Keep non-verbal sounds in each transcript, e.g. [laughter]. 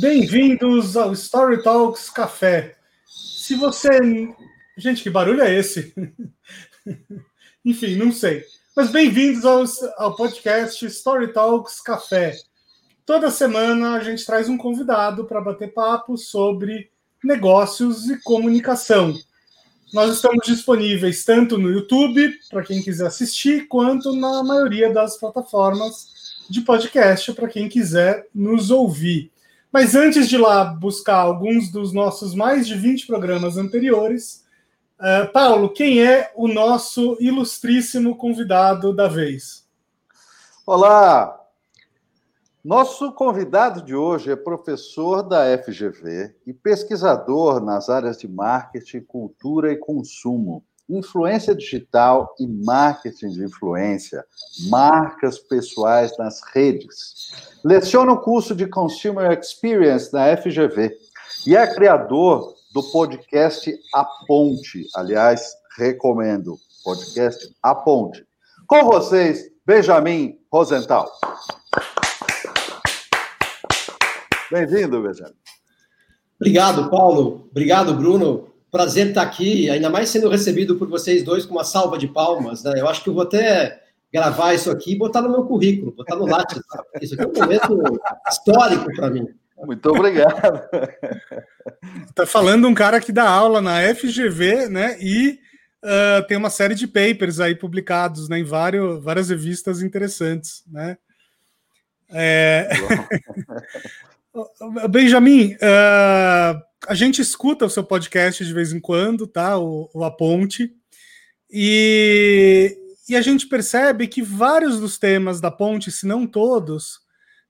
Bem-vindos ao Story Talks Café. Se você. Gente, que barulho é esse? [laughs] Enfim, não sei. Mas bem-vindos ao, ao podcast Story Talks Café. Toda semana a gente traz um convidado para bater papo sobre negócios e comunicação. Nós estamos disponíveis tanto no YouTube, para quem quiser assistir, quanto na maioria das plataformas de podcast, para quem quiser nos ouvir. Mas antes de lá buscar alguns dos nossos mais de 20 programas anteriores, uh, Paulo, quem é o nosso ilustríssimo convidado da vez? Olá, nosso convidado de hoje é professor da FGV e pesquisador nas áreas de marketing, cultura e consumo, influência digital e marketing de influência, marcas pessoais nas redes. Leciona o curso de Consumer Experience na FGV e é criador do podcast A Ponte. Aliás, recomendo podcast A Ponte. Com vocês, Benjamin Rosenthal. Bem-vindo, Benjamin. Obrigado, Paulo. Obrigado, Bruno. Prazer estar aqui, ainda mais sendo recebido por vocês dois com uma salva de palmas. Né? Eu acho que eu vou até gravar isso aqui e botar no meu currículo, botar no Lattes. Isso aqui é um momento histórico para mim. Muito obrigado. Está falando um cara que dá aula na FGV, né? E uh, tem uma série de papers aí publicados né, em vários, várias revistas interessantes, né? É... [laughs] Benjamin, uh, a gente escuta o seu podcast de vez em quando, tá? O, o A Ponte. E, e a gente percebe que vários dos temas da ponte, se não todos,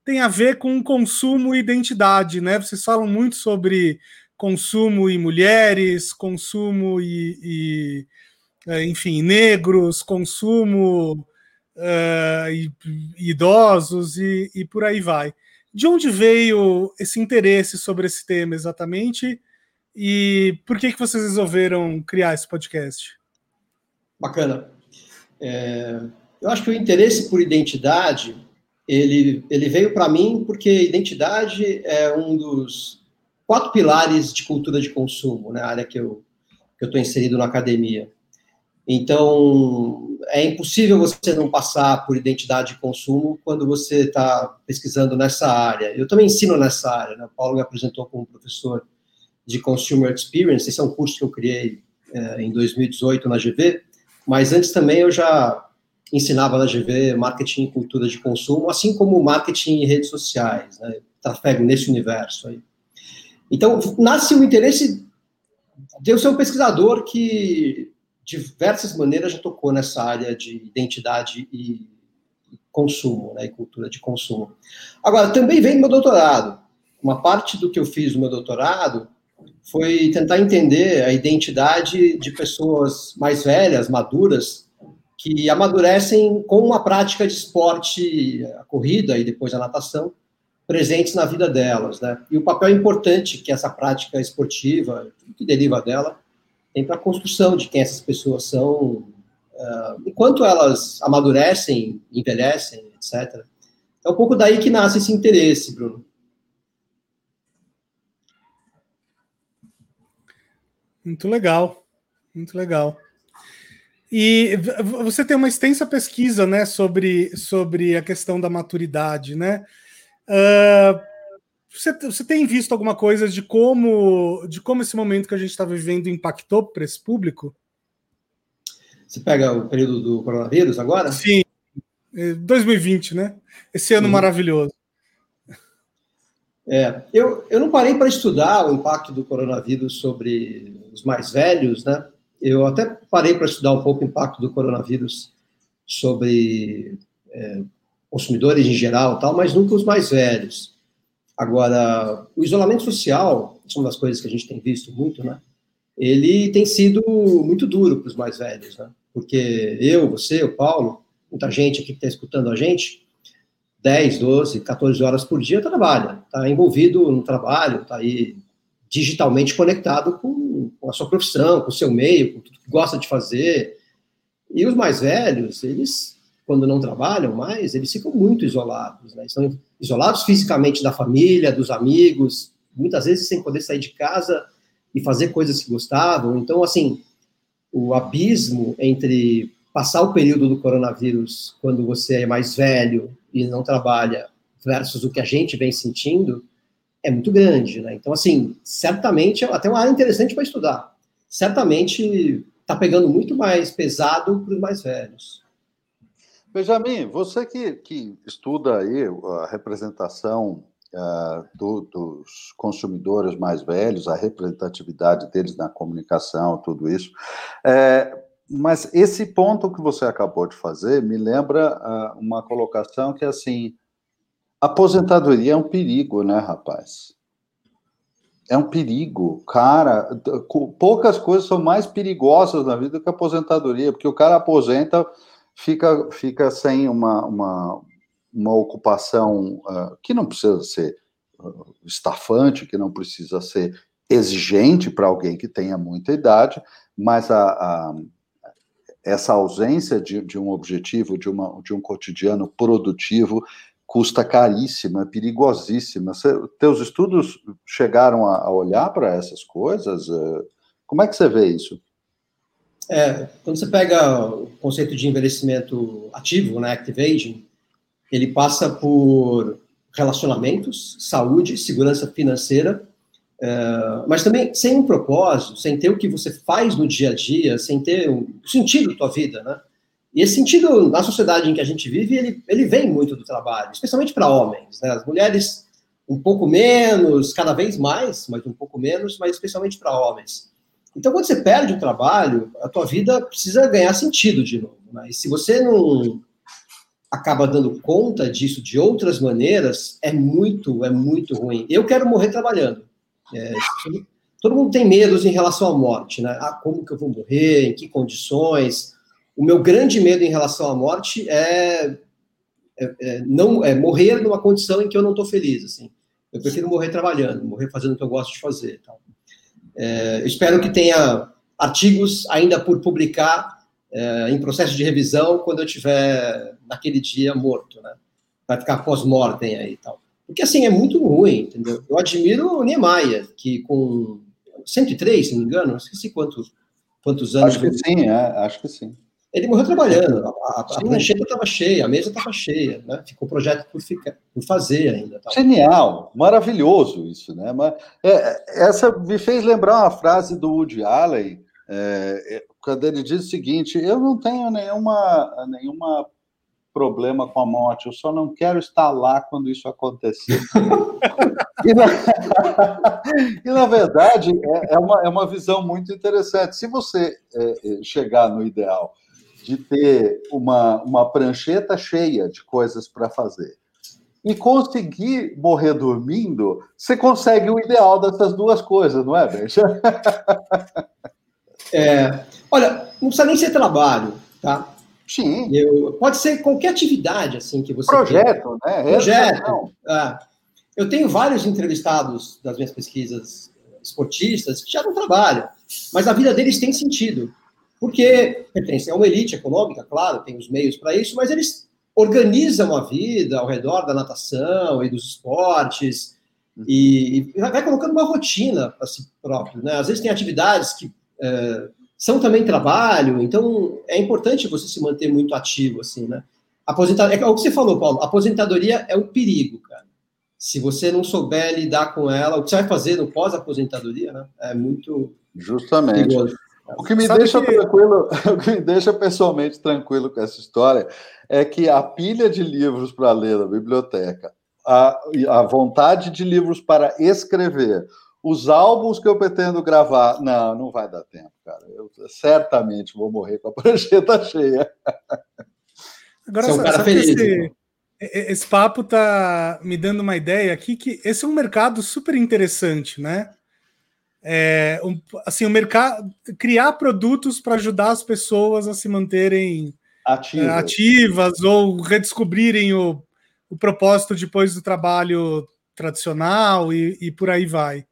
têm a ver com consumo e identidade, né? Vocês falam muito sobre consumo e mulheres, consumo e, e é, enfim, negros, consumo uh, e, e idosos e, e por aí vai. De onde veio esse interesse sobre esse tema exatamente? E por que, que vocês resolveram criar esse podcast? Bacana. É, eu acho que o interesse por identidade ele, ele veio para mim porque identidade é um dos quatro pilares de cultura de consumo, né, área que eu que eu estou inserido na academia. Então, é impossível você não passar por identidade de consumo quando você está pesquisando nessa área. Eu também ensino nessa área, né? O Paulo me apresentou como professor de Consumer Experience, esse é um curso que eu criei é, em 2018 na GV, mas antes também eu já ensinava na GV marketing e cultura de consumo, assim como marketing e redes sociais, né? Trafego nesse universo aí. Então, nasce o interesse de eu ser um pesquisador que diversas maneiras já tocou nessa área de identidade e consumo, né, e cultura de consumo. Agora, também vem meu doutorado. Uma parte do que eu fiz no meu doutorado foi tentar entender a identidade de pessoas mais velhas, maduras, que amadurecem com uma prática de esporte, a corrida e depois a natação, presentes na vida delas, né? E o papel importante que essa prática esportiva, que deriva dela, tem para a construção de quem essas pessoas são, uh, enquanto elas amadurecem, envelhecem, etc. É um pouco daí que nasce esse interesse, Bruno. Muito legal, muito legal. E você tem uma extensa pesquisa, né, sobre, sobre a questão da maturidade, né? Uh, você, você tem visto alguma coisa de como, de como esse momento que a gente está vivendo impactou para esse público? Você pega o período do coronavírus agora? Sim, 2020, é, né? Esse ano maravilhoso. É, eu, eu não parei para estudar o impacto do coronavírus sobre os mais velhos, né? Eu até parei para estudar um pouco o impacto do coronavírus sobre é, consumidores em geral, tal, mas nunca os mais velhos. Agora, o isolamento social, isso é uma das coisas que a gente tem visto muito, né? Ele tem sido muito duro para os mais velhos, né? Porque eu, você, o Paulo, muita gente aqui que está escutando a gente, 10, 12, 14 horas por dia trabalha, está envolvido no trabalho, está aí digitalmente conectado com, com, a sua profissão, com o seu meio, com tudo que gosta de fazer. E os mais velhos, eles quando não trabalham mais, eles ficam muito isolados, né? Estão isolados fisicamente da família, dos amigos, muitas vezes sem poder sair de casa e fazer coisas que gostavam. Então, assim, o abismo entre passar o período do coronavírus quando você é mais velho e não trabalha versus o que a gente vem sentindo é muito grande, né? Então, assim, certamente é até uma área interessante para estudar. Certamente está pegando muito mais pesado para os mais velhos. Benjamin, você que, que estuda aí a representação uh, do, dos consumidores mais velhos, a representatividade deles na comunicação, tudo isso, é, mas esse ponto que você acabou de fazer me lembra uh, uma colocação que é assim: aposentadoria é um perigo, né, rapaz? É um perigo, cara. Poucas coisas são mais perigosas na vida do que a aposentadoria, porque o cara aposenta, fica, fica sem uma, uma, uma ocupação uh, que não precisa ser uh, estafante, que não precisa ser exigente para alguém que tenha muita idade, mas a, a essa ausência de, de, um objetivo, de, uma, de um cotidiano produtivo, custa caríssima, é perigosíssima. Você, teus estudos chegaram a, a olhar para essas coisas? É, como é que você vê isso? É, quando você pega o conceito de envelhecimento ativo, né, active aging, ele passa por relacionamentos, saúde, segurança financeira, é, mas também sem um propósito, sem ter o que você faz no dia a dia, sem ter um sentido da tua vida, né? E esse sentido, na sociedade em que a gente vive, ele, ele vem muito do trabalho, especialmente para homens, né? As mulheres um pouco menos, cada vez mais, mas um pouco menos, mas especialmente para homens. Então, quando você perde o trabalho, a tua vida precisa ganhar sentido de novo. Né? E se você não acaba dando conta disso de outras maneiras, é muito, é muito ruim. Eu quero morrer trabalhando. É, todo mundo tem medos em relação à morte, né? Ah, como que eu vou morrer? Em que condições? O meu grande medo em relação à morte é, é, é não é morrer numa condição em que eu não estou feliz, assim. Eu prefiro morrer trabalhando, morrer fazendo o que eu gosto de fazer. Então. É, espero que tenha artigos ainda por publicar é, em processo de revisão quando eu estiver naquele dia morto, né? Vai ficar pós-mortem aí e tal. Porque, assim, é muito ruim, entendeu? Eu admiro o Niemeyer, que com 103, se não me engano, não esqueci quantos, quantos anos... Acho que sim, é, acho que sim. Ele morreu trabalhando, a, a, a prancheta estava cheia, a mesa estava cheia, né? Ficou o projeto por, ficar, por fazer ainda. Tá? Genial, maravilhoso isso, né? Mas, é, essa me fez lembrar uma frase do Woody Allen, é, é quando ele diz o seguinte: eu não tenho nenhuma, nenhuma problema com a morte, eu só não quero estar lá quando isso acontecer. [laughs] e, na... [laughs] e, na... verdade, é, é, uma, é uma visão muito interessante. Se você é, é, chegar no ideal de ter uma, uma prancheta cheia de coisas para fazer e conseguir morrer dormindo, você consegue o ideal dessas duas coisas, não é, Benja? É, olha, não precisa nem ser trabalho, tá? Sim. Eu, pode ser qualquer atividade assim que você projeto, né? Projeto. É. Eu tenho vários entrevistados das minhas pesquisas esportistas que já não trabalham, mas a vida deles tem sentido, porque pertencem a uma elite econômica, claro, tem os meios para isso, mas eles organizam a vida ao redor da natação e dos esportes e, e vai colocando uma rotina para si próprio, né? Às vezes tem atividades que é, são também trabalho, então é importante você se manter muito ativo, assim, né? Aposentadoria, é o que você falou, Paulo, aposentadoria é um perigo, cara. Se você não souber lidar com ela, o que você vai fazer no pós-aposentadoria, né? É muito Justamente. Perigoso. O que me Sabe deixa que... tranquilo, [laughs] o que me deixa pessoalmente tranquilo com essa história é que a pilha de livros para ler na biblioteca, a, a vontade de livros para escrever, os álbuns que eu pretendo gravar. Não, não vai dar tempo, cara. Eu certamente vou morrer com a [laughs] prancheta cheia. Agora, Você é um cara feliz. Esse, esse papo tá me dando uma ideia aqui que esse é um mercado super interessante, né? É, um, assim, o mercado criar produtos para ajudar as pessoas a se manterem ativas, é, ativas ou redescobrirem o, o propósito depois do trabalho tradicional e, e por aí vai.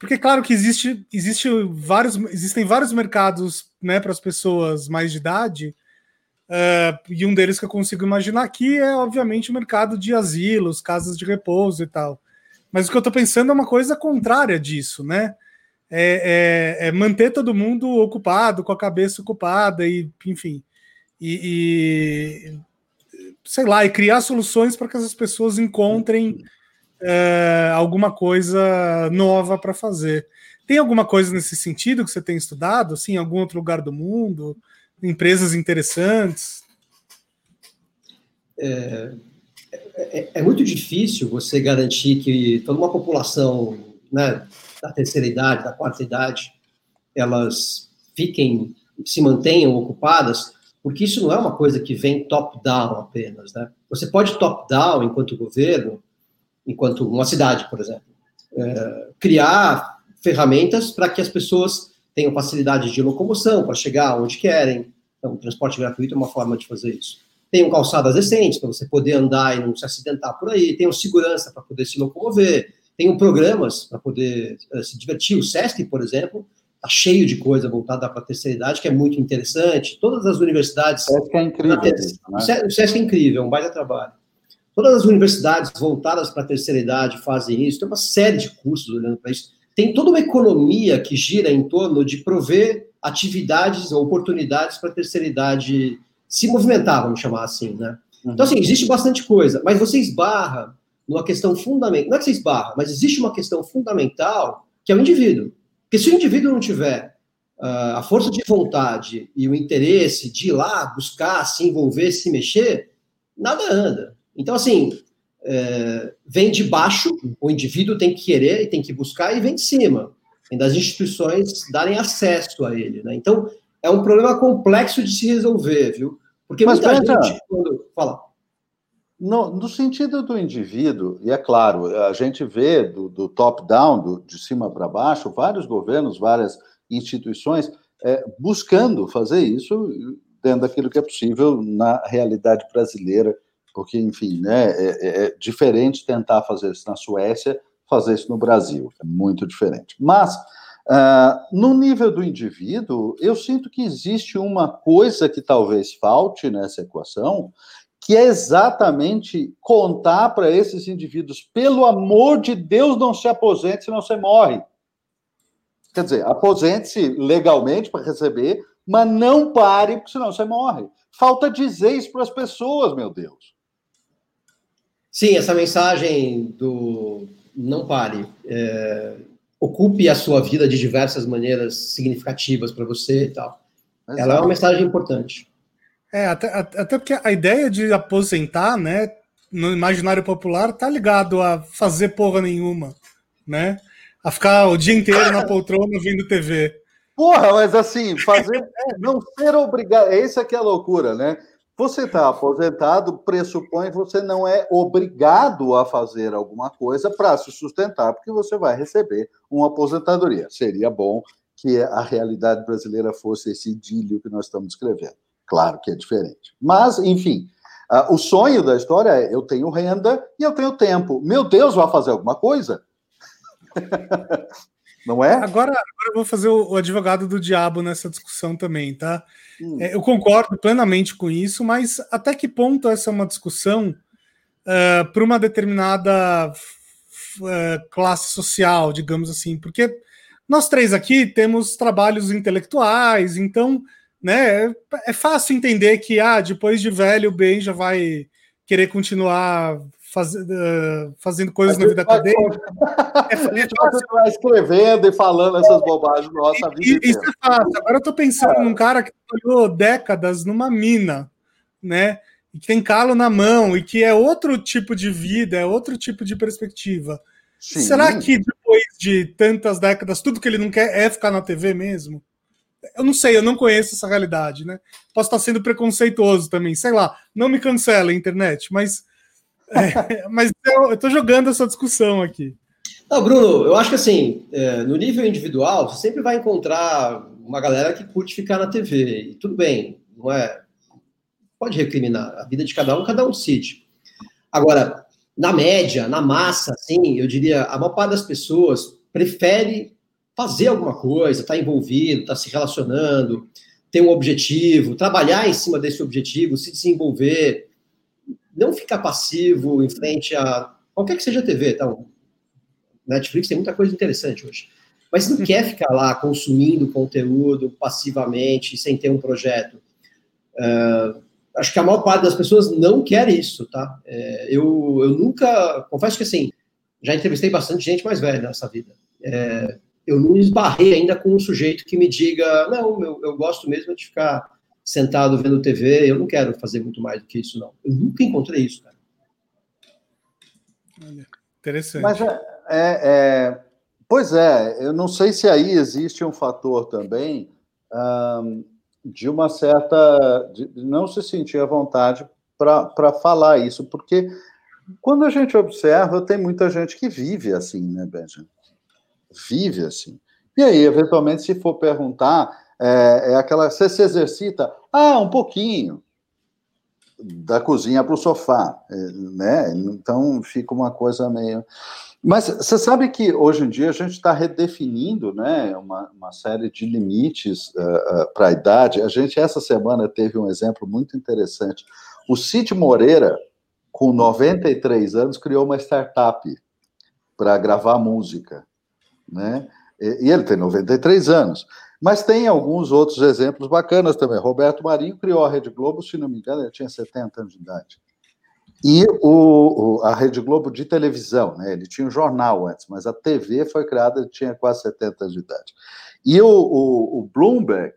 Porque claro que existe, existe vários, existem vários mercados né, para as pessoas mais de idade, Uh, e um deles que eu consigo imaginar aqui é, obviamente, o mercado de asilos, casas de repouso e tal. Mas o que eu estou pensando é uma coisa contrária disso, né? É, é, é, manter todo mundo ocupado, com a cabeça ocupada, e enfim. E, e sei lá, e criar soluções para que essas pessoas encontrem uh, alguma coisa nova para fazer. Tem alguma coisa nesse sentido que você tem estudado, assim, em algum outro lugar do mundo? empresas interessantes? É, é, é, muito difícil você garantir que toda uma população né, da terceira idade, da quarta idade, elas fiquem, se mantenham ocupadas, porque isso não é uma coisa que vem top-down apenas. Né? Você pode top-down, enquanto governo, enquanto uma cidade, por exemplo, é, criar ferramentas para que as pessoas tenham facilidade de locomoção para chegar onde querem. Então, o transporte gratuito é uma forma de fazer isso. Tenham calçadas decentes para você poder andar e não se acidentar por aí. Tenham segurança para poder se locomover. Tenham programas para poder uh, se divertir. O SESC, por exemplo, está cheio de coisa voltada para a terceira idade, que é muito interessante. Todas as universidades. O SESC é incrível. né? O SESC é incrível, é um baita trabalho. Todas as universidades voltadas para a terceira idade fazem isso. Tem uma série de cursos olhando para isso tem toda uma economia que gira em torno de prover atividades ou oportunidades para a terceira idade se movimentar, vamos chamar assim, né? Uhum. Então, assim, existe bastante coisa, mas você esbarra numa questão fundamental, não é que você esbarra, mas existe uma questão fundamental que é o indivíduo. Porque se o indivíduo não tiver uh, a força de vontade e o interesse de ir lá buscar, se envolver, se mexer, nada anda. Então, assim, é, vem de baixo, o indivíduo tem que querer e tem que buscar, e vem de cima, vem das instituições darem acesso a ele. Né? Então, é um problema complexo de se resolver, viu? Porque Mas, muita gente, quando fala. No, no, sentido do indivíduo, e é claro, a gente vê do, do top-down, de cima para baixo, vários governos, várias instituições é, buscando fazer isso dentro daquilo que é possível na realidade brasileira porque, enfim, né, é, é, é diferente tentar fazer isso na Suécia, fazer isso no Brasil, é muito diferente. Mas, uh, no nível do indivíduo, eu sinto que existe uma coisa que talvez falte nessa equação, que é exatamente contar para esses indivíduos, pelo amor de Deus, não se aposente, senão você morre. Quer dizer, aposente-se legalmente para receber, mas não pare, porque senão você morre. Falta dizer isso para as pessoas, meu Deus. Sim, essa mensagem do não pare. É, ocupe a sua vida de diversas maneiras significativas para você e tal. Exato. Ela é uma mensagem importante. É, até, até porque a ideia de aposentar, né, no imaginário popular, tá ligado a fazer porra nenhuma, né? A ficar o dia inteiro na poltrona vendo TV. Porra, mas assim, fazer. [laughs] É, não ser obrigado. Essa que é a loucura, né? Você está aposentado, pressupõe que você não é obrigado a fazer alguma coisa para se sustentar, porque você vai receber uma aposentadoria. Seria bom que a realidade brasileira fosse esse idílio que nós estamos descrevendo. Claro que é diferente. Mas, enfim, uh, o sonho da história é: eu tenho renda e eu tenho tempo. Meu Deus, vai fazer alguma coisa? [laughs] Não é? Agora, agora eu vou fazer o, o advogado do diabo nessa discussão também, tá? Hum. É, eu concordo plenamente com isso, mas até que ponto essa é uma discussão uh, para uma determinada uh, classe social, digamos assim? Porque nós três aqui temos trabalhos intelectuais, então né, é fácil entender que ah, depois de velho o bem já vai querer continuar faz, uh, fazendo coisas na vida acadêmica. [laughs] É, gente [laughs] vai escrevendo e falando essas bobagens nossa vida. Isso é fácil. Agora eu estou pensando num cara que trabalhou décadas numa mina, né? E que tem calo na mão, e que é outro tipo de vida, é outro tipo de perspectiva. Sim. Será que depois de tantas décadas, tudo que ele não quer é ficar na TV mesmo? Eu não sei, eu não conheço essa realidade, né? Posso estar sendo preconceituoso também, sei lá, não me cancela a internet, mas é, mas eu, estou jogando essa discussão aqui. Não, Bruno, eu acho que assim, é, no nível individual, você sempre vai encontrar uma galera que curte ficar na TV. E tudo bem, não é? Pode recriminar. A vida de cada um, cada um decide. Agora, na média, na massa, assim, eu diria, a maior parte das pessoas prefere fazer alguma coisa, estar tá envolvido, estar tá se relacionando, ter um objetivo, trabalhar em cima desse objetivo, se desenvolver, não ficar passivo em frente a qualquer que seja a TV, tá? Netflix tem muita coisa interessante hoje. Mas não quer ficar lá consumindo conteúdo passivamente, sem ter um projeto. Uh, acho que a maior parte das pessoas não quer isso, tá? É, eu, eu nunca, confesso que assim, já entrevistei bastante gente mais velha nessa vida. É, eu não esbarrei ainda com um sujeito que me diga, não, eu, eu gosto mesmo de ficar sentado vendo TV, eu não quero fazer muito mais do que isso, não. Eu nunca encontrei isso, cara. Olha, interessante. Mas é, é, é, pois é, eu não sei se aí existe um fator também um, de uma certa. de não se sentir à vontade para falar isso, porque quando a gente observa, tem muita gente que vive assim, né, Benjamin? Vive assim. E aí, eventualmente, se for perguntar, é, é aquela. Você se exercita? Ah, um pouquinho. Da cozinha para o sofá, é, né? Então fica uma coisa meio. Mas você sabe que hoje em dia a gente está redefinindo né, uma, uma, série de limites uh, uh, para a idade. A gente, essa semana, teve um exemplo muito interessante. O Cid Moreira, com 93 anos, criou uma startup para gravar música. Né? E ele tem 93 anos. Mas tem alguns outros exemplos bacanas também. Roberto Marinho criou a Rede Globo, se não me engano, ele tinha 70 anos de idade. E o, a Rede Globo de televisão, né? ele tinha um jornal antes, mas a TV foi criada, ele tinha quase 70 anos de idade. E o, o, o Bloomberg,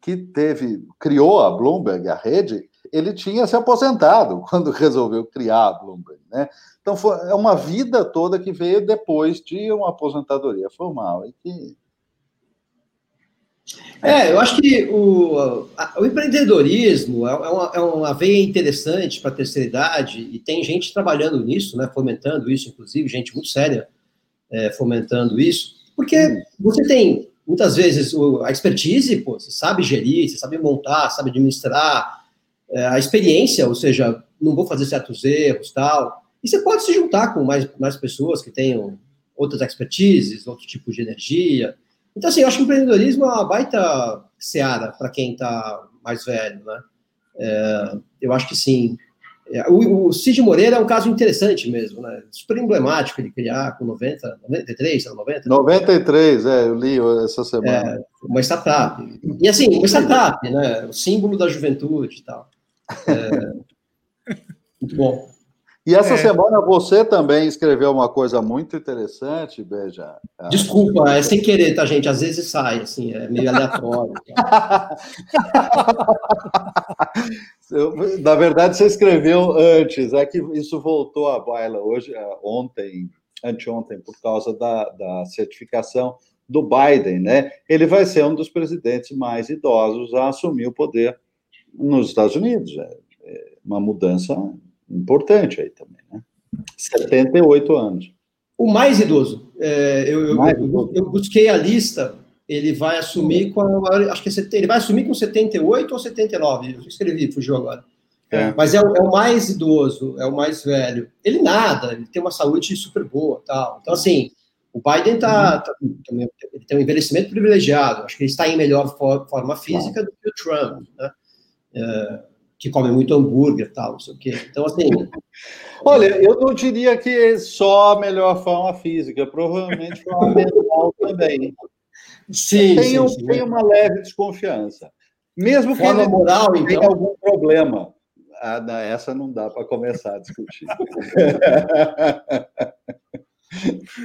que teve, criou a Bloomberg, a rede, ele tinha se aposentado [laughs] quando resolveu criar a Bloomberg, né? Então foi é uma vida toda que veio depois de uma aposentadoria formal e que é, eu acho que o, o empreendedorismo é, é uma, é uma veia interessante para a terceira idade e tem gente trabalhando nisso, né, fomentando isso, inclusive, gente muito séria é, fomentando isso, porque você tem, muitas vezes, a expertise, pô, você sabe gerir, você sabe montar, sabe administrar, é, a experiência, ou seja, não vou fazer certos erros, tal. E você pode se juntar com mais, mais pessoas que tenham outras expertises, outro tipo de energia. Então, assim, eu acho que o empreendedorismo é uma baita seara para quem está mais velho, né? É, eu acho que sim. É, o, o Cid Moreira é um caso interessante mesmo, né? Super emblemático ele criar com 90, 93, 90? 93, é, eu li essa semana. É, uma startup. E assim, uma startup, né? O símbolo da juventude e tal. É, [laughs] muito bom. E essa é. semana você também escreveu uma coisa muito interessante, Beija. Desculpa, é sem querer, tá, gente? Às vezes sai, assim, é meio aleatório. [laughs] Na verdade, você escreveu antes, é que isso voltou à baila hoje, é, ontem, anteontem, por causa da, da certificação do Biden, né? Ele vai ser um dos presidentes mais idosos a assumir o poder nos Estados Unidos. É, é uma mudança importante aí também, né? 78 anos. O mais idoso. É, eu, mais eu, idoso. eu, busquei a lista, ele vai assumir com. Acho que é, ele vai assumir com 78 ou 79. Eu escrevi, fugiu agora. É. Mas é o, é o, mais idoso, é o mais velho. Ele nada, ele tem uma saúde super boa, tal. Então assim, o Biden tá, uhum. tá ele tem um envelhecimento privilegiado. Acho que ele está em melhor for, forma física do que o Trump, né? É, que come muito hambúrguer tal, não sei o quê. Então, assim. [laughs] Olha, eu não diria que é só a melhor forma física, provavelmente forma mental também. Sim, tenho, sim, sim. tenho uma leve desconfiança. Mesmo que forma ele moral, então... algum problema. Ah, essa não dá para começar a discutir. [laughs]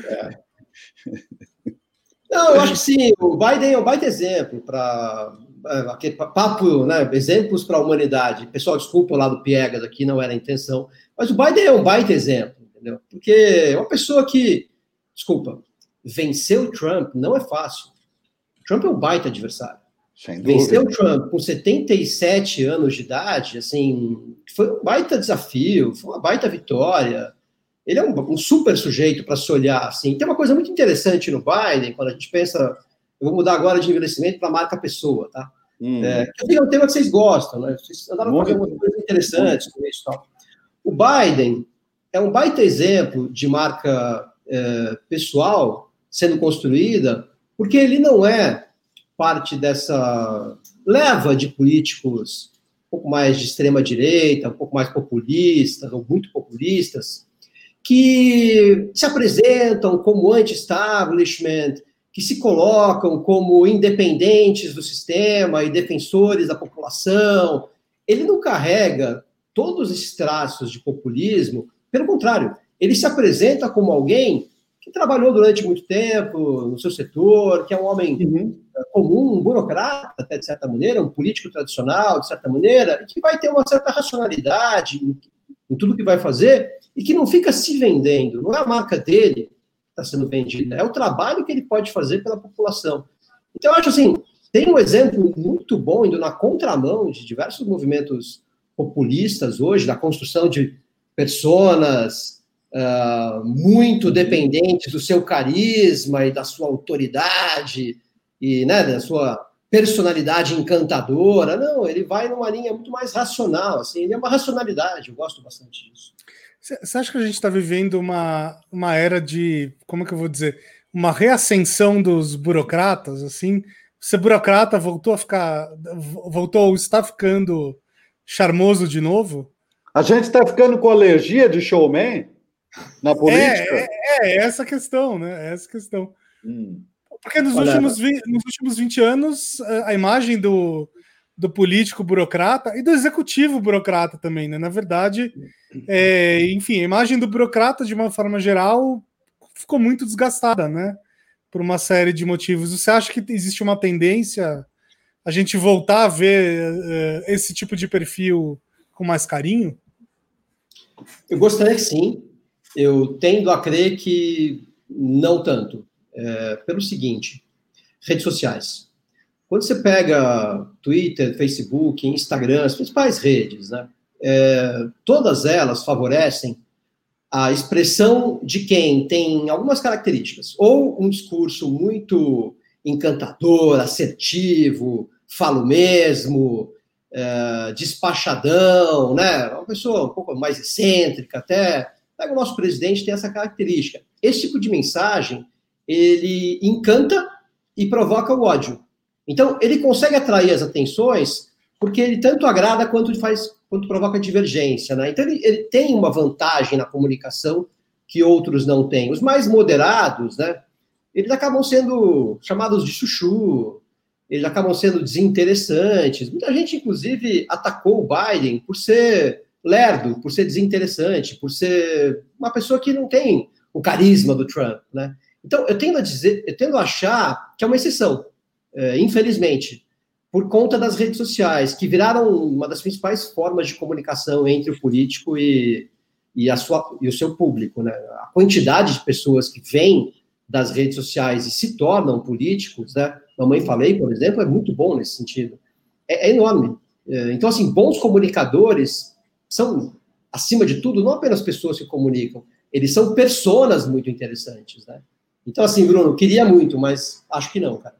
é. Não, eu acho que sim. O Biden é um baita exemplo para é, aquele papo, né, exemplos para a humanidade. Pessoal, desculpa lá do Piegas aqui, não era a intenção. Mas o Biden é um baita exemplo, entendeu? Porque é uma pessoa que, desculpa, venceu o Trump não é fácil. O Trump é um baita adversário. Venceu o Trump com 77 anos de idade, assim, foi um baita desafio, foi uma baita vitória. Ele é um, um super sujeito para se olhar, assim. Tem uma coisa muito interessante no Biden, quando a gente pensa eu vou mudar agora de envelhecimento para marca pessoa, tá? Hum. É, que é um tema que vocês gostam, né? Vocês andaram fazendo algumas coisas interessantes com isso tal. O Biden é um baita exemplo de marca é, pessoal sendo construída, porque ele não é parte dessa. leva de políticos um pouco mais de extrema direita, um pouco mais populistas ou muito populistas, que se apresentam como anti-establishment, que se colocam como independentes do sistema e defensores da população. Ele não carrega todos esses traços de populismo, pelo contrário, ele se apresenta como alguém que trabalhou durante muito tempo no seu setor, que é um homem uhum. comum, um burocrata, até de certa maneira, um político tradicional, de certa maneira, e que vai ter uma certa racionalidade em, em tudo que vai fazer e que não fica se vendendo. Não é a marca dele está sendo vendida, é o trabalho que ele pode fazer pela população. Então, eu acho assim, tem um exemplo muito bom, indo na contramão de diversos movimentos populistas hoje, da construção de personas uh, muito dependentes do seu carisma e da sua autoridade e né, da sua personalidade encantadora. Não, ele vai numa linha muito mais racional, assim, ele é uma racionalidade, eu gosto bastante disso. Você acha que a gente está vivendo uma, uma era de, como é que eu vou dizer, uma reascensão dos burocratas, assim? Ser burocrata voltou a ficar, voltou, está ficando charmoso de novo? A gente está ficando com alergia de showman? Na política? É, é, é essa questão, né? É essa questão. Hum. Porque nos últimos, 20, nos últimos 20 anos, a imagem do, do político burocrata e do executivo burocrata também, né? Na verdade, é, enfim, a imagem do burocrata, de uma forma geral, ficou muito desgastada, né? Por uma série de motivos. Você acha que existe uma tendência a gente voltar a ver uh, esse tipo de perfil com mais carinho? Eu gostaria que sim. Eu tendo a crer que não tanto. É, pelo seguinte: redes sociais. Quando você pega Twitter, Facebook, Instagram, as principais redes, né, é, todas elas favorecem a expressão de quem tem algumas características, ou um discurso muito encantador, assertivo, falo mesmo, é, despachadão, né? Uma pessoa um pouco mais excêntrica até, Pega o nosso presidente, tem essa característica. Esse tipo de mensagem, ele encanta e provoca o ódio. Então, ele consegue atrair as atenções porque ele tanto agrada quanto faz quanto provoca divergência, né? Então ele, ele tem uma vantagem na comunicação que outros não têm. Os mais moderados, né? Eles acabam sendo chamados de chuchu, eles acabam sendo desinteressantes. Muita gente, inclusive, atacou o Biden por ser lerdo, por ser desinteressante, por ser uma pessoa que não tem o carisma do Trump, né? Então, eu tendo a dizer, eu tendo a achar que é uma exceção, é, infelizmente, por conta das redes sociais, que viraram uma das principais formas de comunicação entre o político e, e, a sua, e o seu público, né? A quantidade de pessoas que vêm das redes sociais e se tornam políticos, né? Mamãe Falei, por exemplo, é muito bom nesse sentido. É, é enorme. É, então, assim, bons comunicadores são, acima de tudo, não apenas pessoas que comunicam, eles são personas muito interessantes, né? Então, assim, Bruno, queria muito, mas acho que não, cara.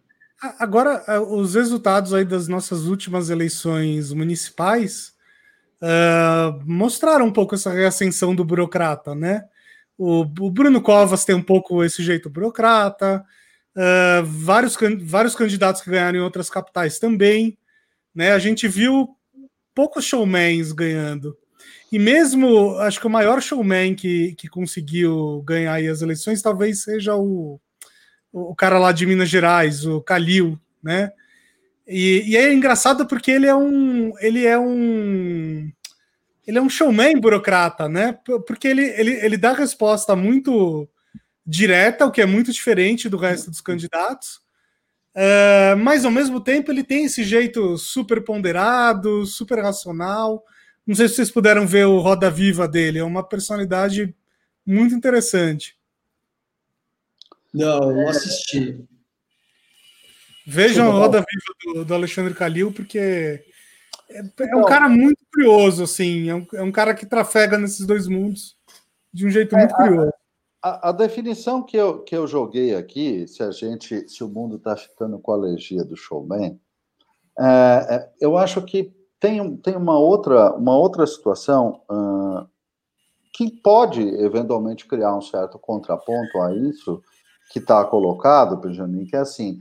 Agora, é, os resultados aí das nossas últimas eleições municipais uh, mostraram um pouco essa reascensão do burocrata, né? O, o Bruno Covas tem um pouco esse jeito burocrata, uh, vários, vários candidatos que ganharam em outras capitais também, né? A gente viu poucos showmans ganhando. E mesmo, acho que o maior showman que, que conseguiu ganhar as eleições talvez seja o, o cara lá de Minas Gerais, o Calil, né? E, e, é engraçado porque ele é um ele é um ele é um showman burocrata, né? Porque ele, ele, ele dá resposta muito direta, o que é muito diferente do resto dos candidatos. Uh, mas ao mesmo tempo ele tem esse jeito super ponderado, super racional. Não sei se vocês puderam ver o Roda Viva dele, é uma personalidade muito interessante. Não, não assisti. Vejam o Roda Viva do, do Alexandre Calil, porque é, é, um cara muito curioso, assim. É um, é um, cara que trafega nesses dois mundos de um jeito é, muito curioso. A, a, definição que eu, que eu joguei aqui, se a gente, se o mundo está ficando com a alergia do showman, é, é, eu acho que tem, tem uma, outra, uma outra situação uh, que pode eventualmente criar um certo contraponto a isso que está colocado, Benjamin, que é assim,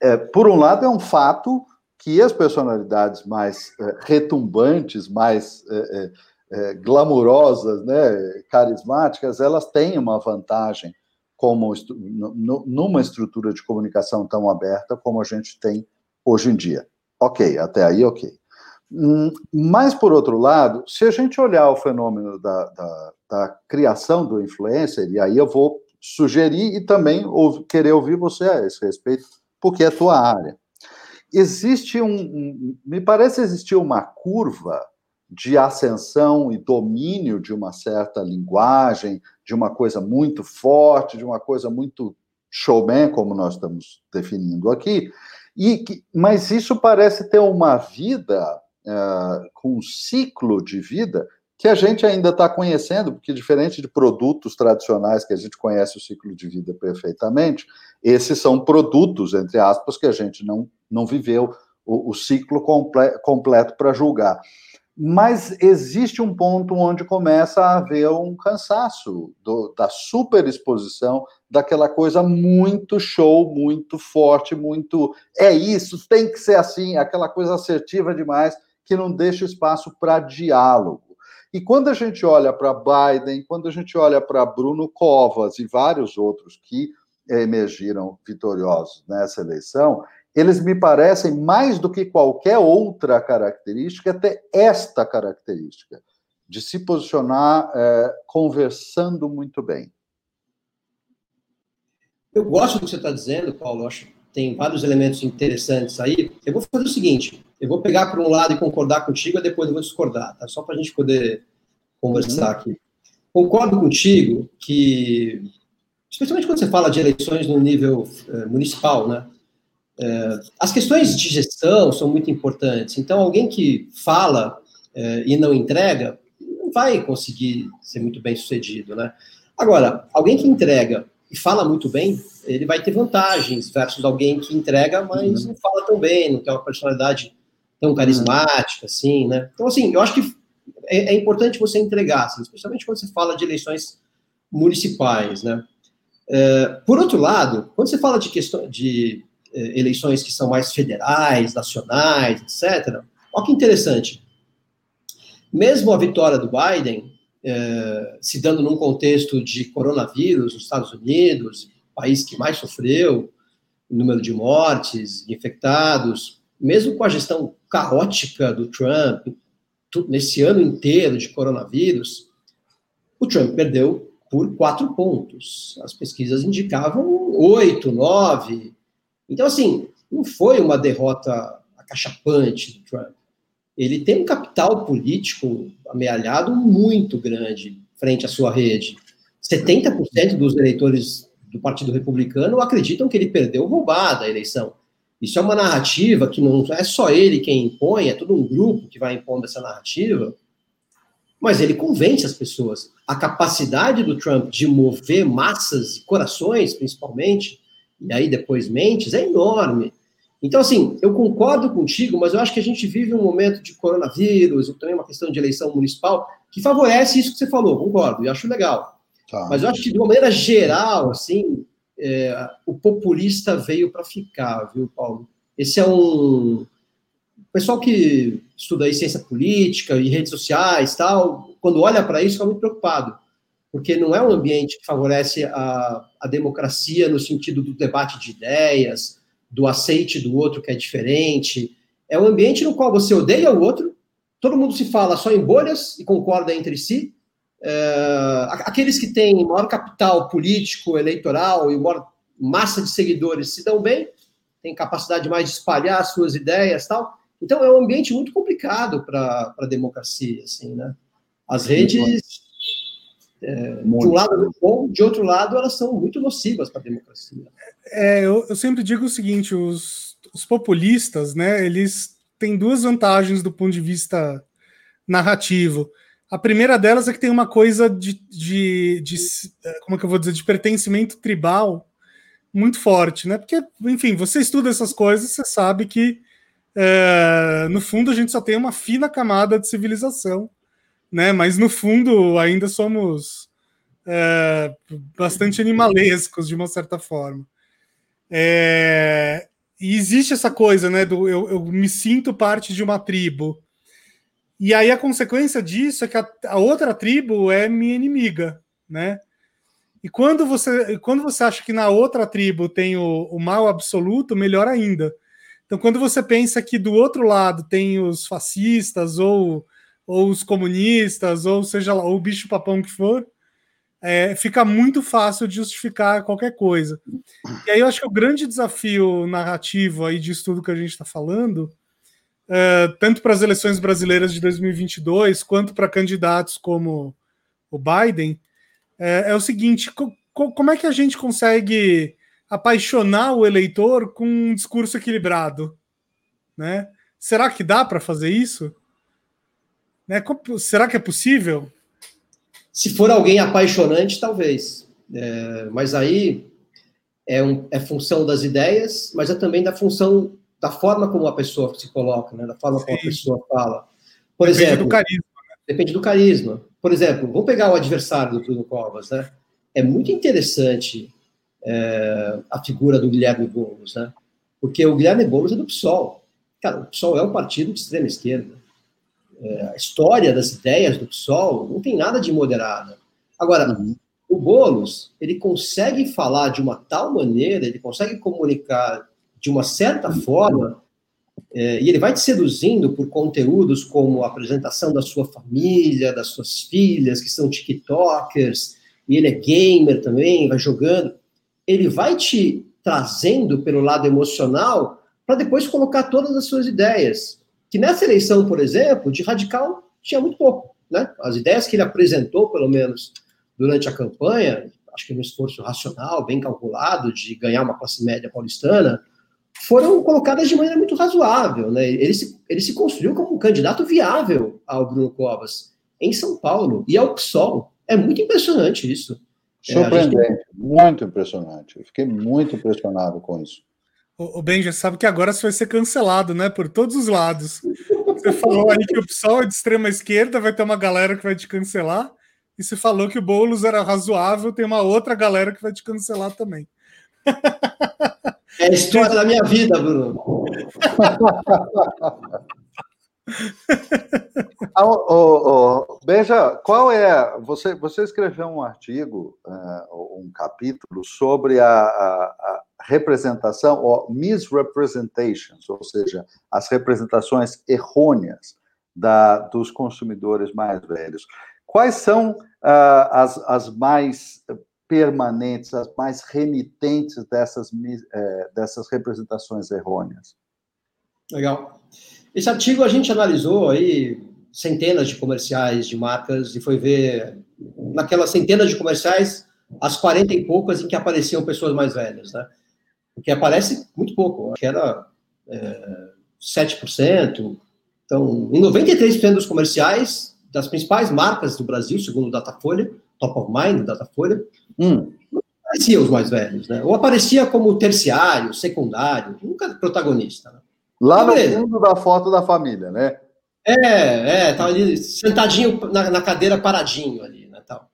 é, por um lado é um fato que as personalidades mais é, retumbantes, mais é, é, glamurosas, né, carismáticas, elas têm uma vantagem como numa estrutura de comunicação tão aberta como a gente tem hoje em dia. Ok, até aí, ok. Hum, mas, por outro lado, se a gente olhar o fenômeno da, da, da criação do influencer, e aí eu vou sugerir e também ou, querer ouvir você a esse respeito, porque é tua área. Existe um, um, me parece existir uma curva de ascensão e domínio de uma certa linguagem, de uma coisa muito forte, de uma coisa muito showman, como nós estamos definindo aqui, e que, mas isso parece ter uma vida, uh, com um ciclo de vida que a gente ainda está conhecendo, porque diferente de produtos tradicionais que a gente conhece o ciclo de vida perfeitamente, esses são produtos, entre aspas, que a gente não, não viveu o, o ciclo comple completo para julgar. Mas existe um ponto onde começa a haver um cansaço do, da superexposição daquela coisa muito show, muito forte, muito é isso, tem que ser assim, aquela coisa assertiva demais que não deixa espaço para diálogo. E quando a gente olha para Biden, quando a gente olha para Bruno Covas e vários outros que emergiram vitoriosos nessa eleição, eles me parecem mais do que qualquer outra característica, até esta característica, de se posicionar é, conversando muito bem. Eu gosto do que você está dizendo, Paulo. Acho que tem vários elementos interessantes aí. Eu vou fazer o seguinte: eu vou pegar por um lado e concordar contigo, e depois eu vou discordar, tá? Só para a gente poder conversar aqui. Concordo contigo que, especialmente quando você fala de eleições no nível é, municipal, né? É, as questões de gestão são muito importantes. Então, alguém que fala é, e não entrega não vai conseguir ser muito bem sucedido, né? Agora, alguém que entrega e fala muito bem, ele vai ter vantagens versus alguém que entrega, mas uhum. não fala tão bem, não tem uma personalidade tão carismática, assim, né? Então, assim, eu acho que é, é importante você entregar, assim, especialmente quando você fala de eleições municipais, né? É, por outro lado, quando você fala de questão de é, eleições que são mais federais, nacionais, etc., olha que interessante. Mesmo a vitória do Biden, é, se dando num contexto de coronavírus nos Estados Unidos, país que mais sofreu, número de mortes, infectados, mesmo com a gestão caótica do Trump, nesse ano inteiro de coronavírus, o Trump perdeu por quatro pontos. As pesquisas indicavam oito, nove. Então, assim, não foi uma derrota acachapante do Trump. Ele tem um capital político amealhado muito grande frente à sua rede. 70% dos eleitores do Partido Republicano acreditam que ele perdeu roubada a eleição. Isso é uma narrativa que não é só ele quem impõe, é todo um grupo que vai impondo essa narrativa, mas ele convence as pessoas. A capacidade do Trump de mover massas e corações, principalmente, e aí depois mentes, é enorme. Então, assim, eu concordo contigo, mas eu acho que a gente vive um momento de coronavírus, também uma questão de eleição municipal, que favorece isso que você falou, concordo, e acho legal. Tá. Mas eu acho que, de uma maneira geral, assim, é, o populista veio para ficar, viu, Paulo? Esse é um. O pessoal que estuda aí ciência política e redes sociais tal, quando olha para isso, fica muito preocupado, porque não é um ambiente que favorece a, a democracia no sentido do debate de ideias, do aceite do outro que é diferente. É um ambiente no qual você odeia o outro, todo mundo se fala só em bolhas e concorda entre si, é, aqueles que têm maior capital político, eleitoral e maior massa de seguidores se dão bem, têm capacidade mais de espalhar suas ideias tal. Então é um ambiente muito complicado para a democracia, assim, né? As redes, é, de um lado é bom, de outro lado elas são muito nocivas para a democracia. É, eu, eu, sempre digo o seguinte: os, os populistas, né? Eles têm duas vantagens do ponto de vista narrativo. A primeira delas é que tem uma coisa de, de, de, como é que eu vou dizer, de pertencimento tribal muito forte, né? Porque, enfim, você estuda essas coisas, você sabe que é, no fundo a gente só tem uma fina camada de civilização, né? Mas no fundo ainda somos é, bastante animalescos de uma certa forma. É, E existe essa coisa, né? Do eu, eu me sinto parte de uma tribo. E aí a consequência disso é que a, a outra tribo é minha inimiga, né? E quando você, quando você acha que na outra tribo tem o, o mal absoluto, melhor ainda. Então, quando você pensa que do outro lado tem os fascistas ou, ou os comunistas, ou seja lá, o bicho papão que for, é, fica muito fácil de justificar qualquer coisa. E aí eu acho que o grande desafio narrativo aí de estudo que a gente está falando, é, tanto para as eleições brasileiras de 2022, quanto para candidatos como o Biden, é, é o seguinte: co como é que a gente consegue apaixonar o eleitor com um discurso equilibrado? Né? Será que dá para fazer isso? Né? Será que é possível? Se for alguém apaixonante, talvez. É, mas aí é, um, é, função das ideias, mas é também da função da forma como a pessoa se coloca, né? da forma Sim. como a pessoa fala. Por depende exemplo, do carisma. Né? Depende do carisma. Por exemplo, vamos pegar o adversário do Bruno Covas, né? É muito interessante é, a figura do Guilherme Boulos, né? Porque o Guilherme Boulos é do PSOL. Cara, o PSOL é um partido de extrema esquerda é, a história das ideias do PSOL não tem nada de moderada. Agora, uhum. o Boulos, ele consegue falar de uma tal maneira, ele consegue comunicar de uma certa forma, é, e ele vai te seduzindo por conteúdos como a apresentação da sua família, das suas filhas, que são TikTokers, e ele é gamer também, vai jogando. Ele vai te trazendo pelo lado emocional para depois colocar todas as suas ideias que nessa eleição, por exemplo, de radical tinha muito pouco. Né? As ideias que ele apresentou, pelo menos durante a campanha, acho que no esforço racional, bem calculado, de ganhar uma classe média paulistana, foram colocadas de maneira muito razoável. Né? Ele, se, ele se construiu como um candidato viável ao Bruno Covas em São Paulo e ao PSOL. É muito impressionante isso. Surpreendente, é, tem... muito impressionante. Eu fiquei muito impressionado com isso. O, Ben já sabe que agora você vai ser cancelado, né? Por todos os lados. Você falou aí que o PSOL é de extrema esquerda, vai ter uma galera que vai te cancelar. E você falou que o Boulos era razoável, tem uma outra galera que vai te cancelar também. É a história da minha vida, Bruno. [laughs] ah, oh, oh, Beja, qual é. Você, você escreveu um artigo, uh, um capítulo sobre a, a, representação, ou misrepresentations, ou seja, as representações errôneas da, dos consumidores mais velhos. Quais são uh, as, as mais permanentes, as mais remitentes dessas, uh, dessas representações errôneas? Legal. Esse artigo a gente analisou aí centenas de comerciais de marcas e foi ver naquelas centenas de comerciais as 40 e poucas em que apareciam pessoas mais velhas, né? que aparece muito pouco, que era é, 7%. Então, em 93% dos comerciais das principais marcas do Brasil, segundo o Datafolha, top of mind, Datafolha, hum. não aparecia os mais velhos, né? Ou aparecia como terciário, secundário, nunca protagonista. Né? Lá no fundo da foto da família, né? É, é, tava ali sentadinho na, na cadeira, paradinho ali, né, tal.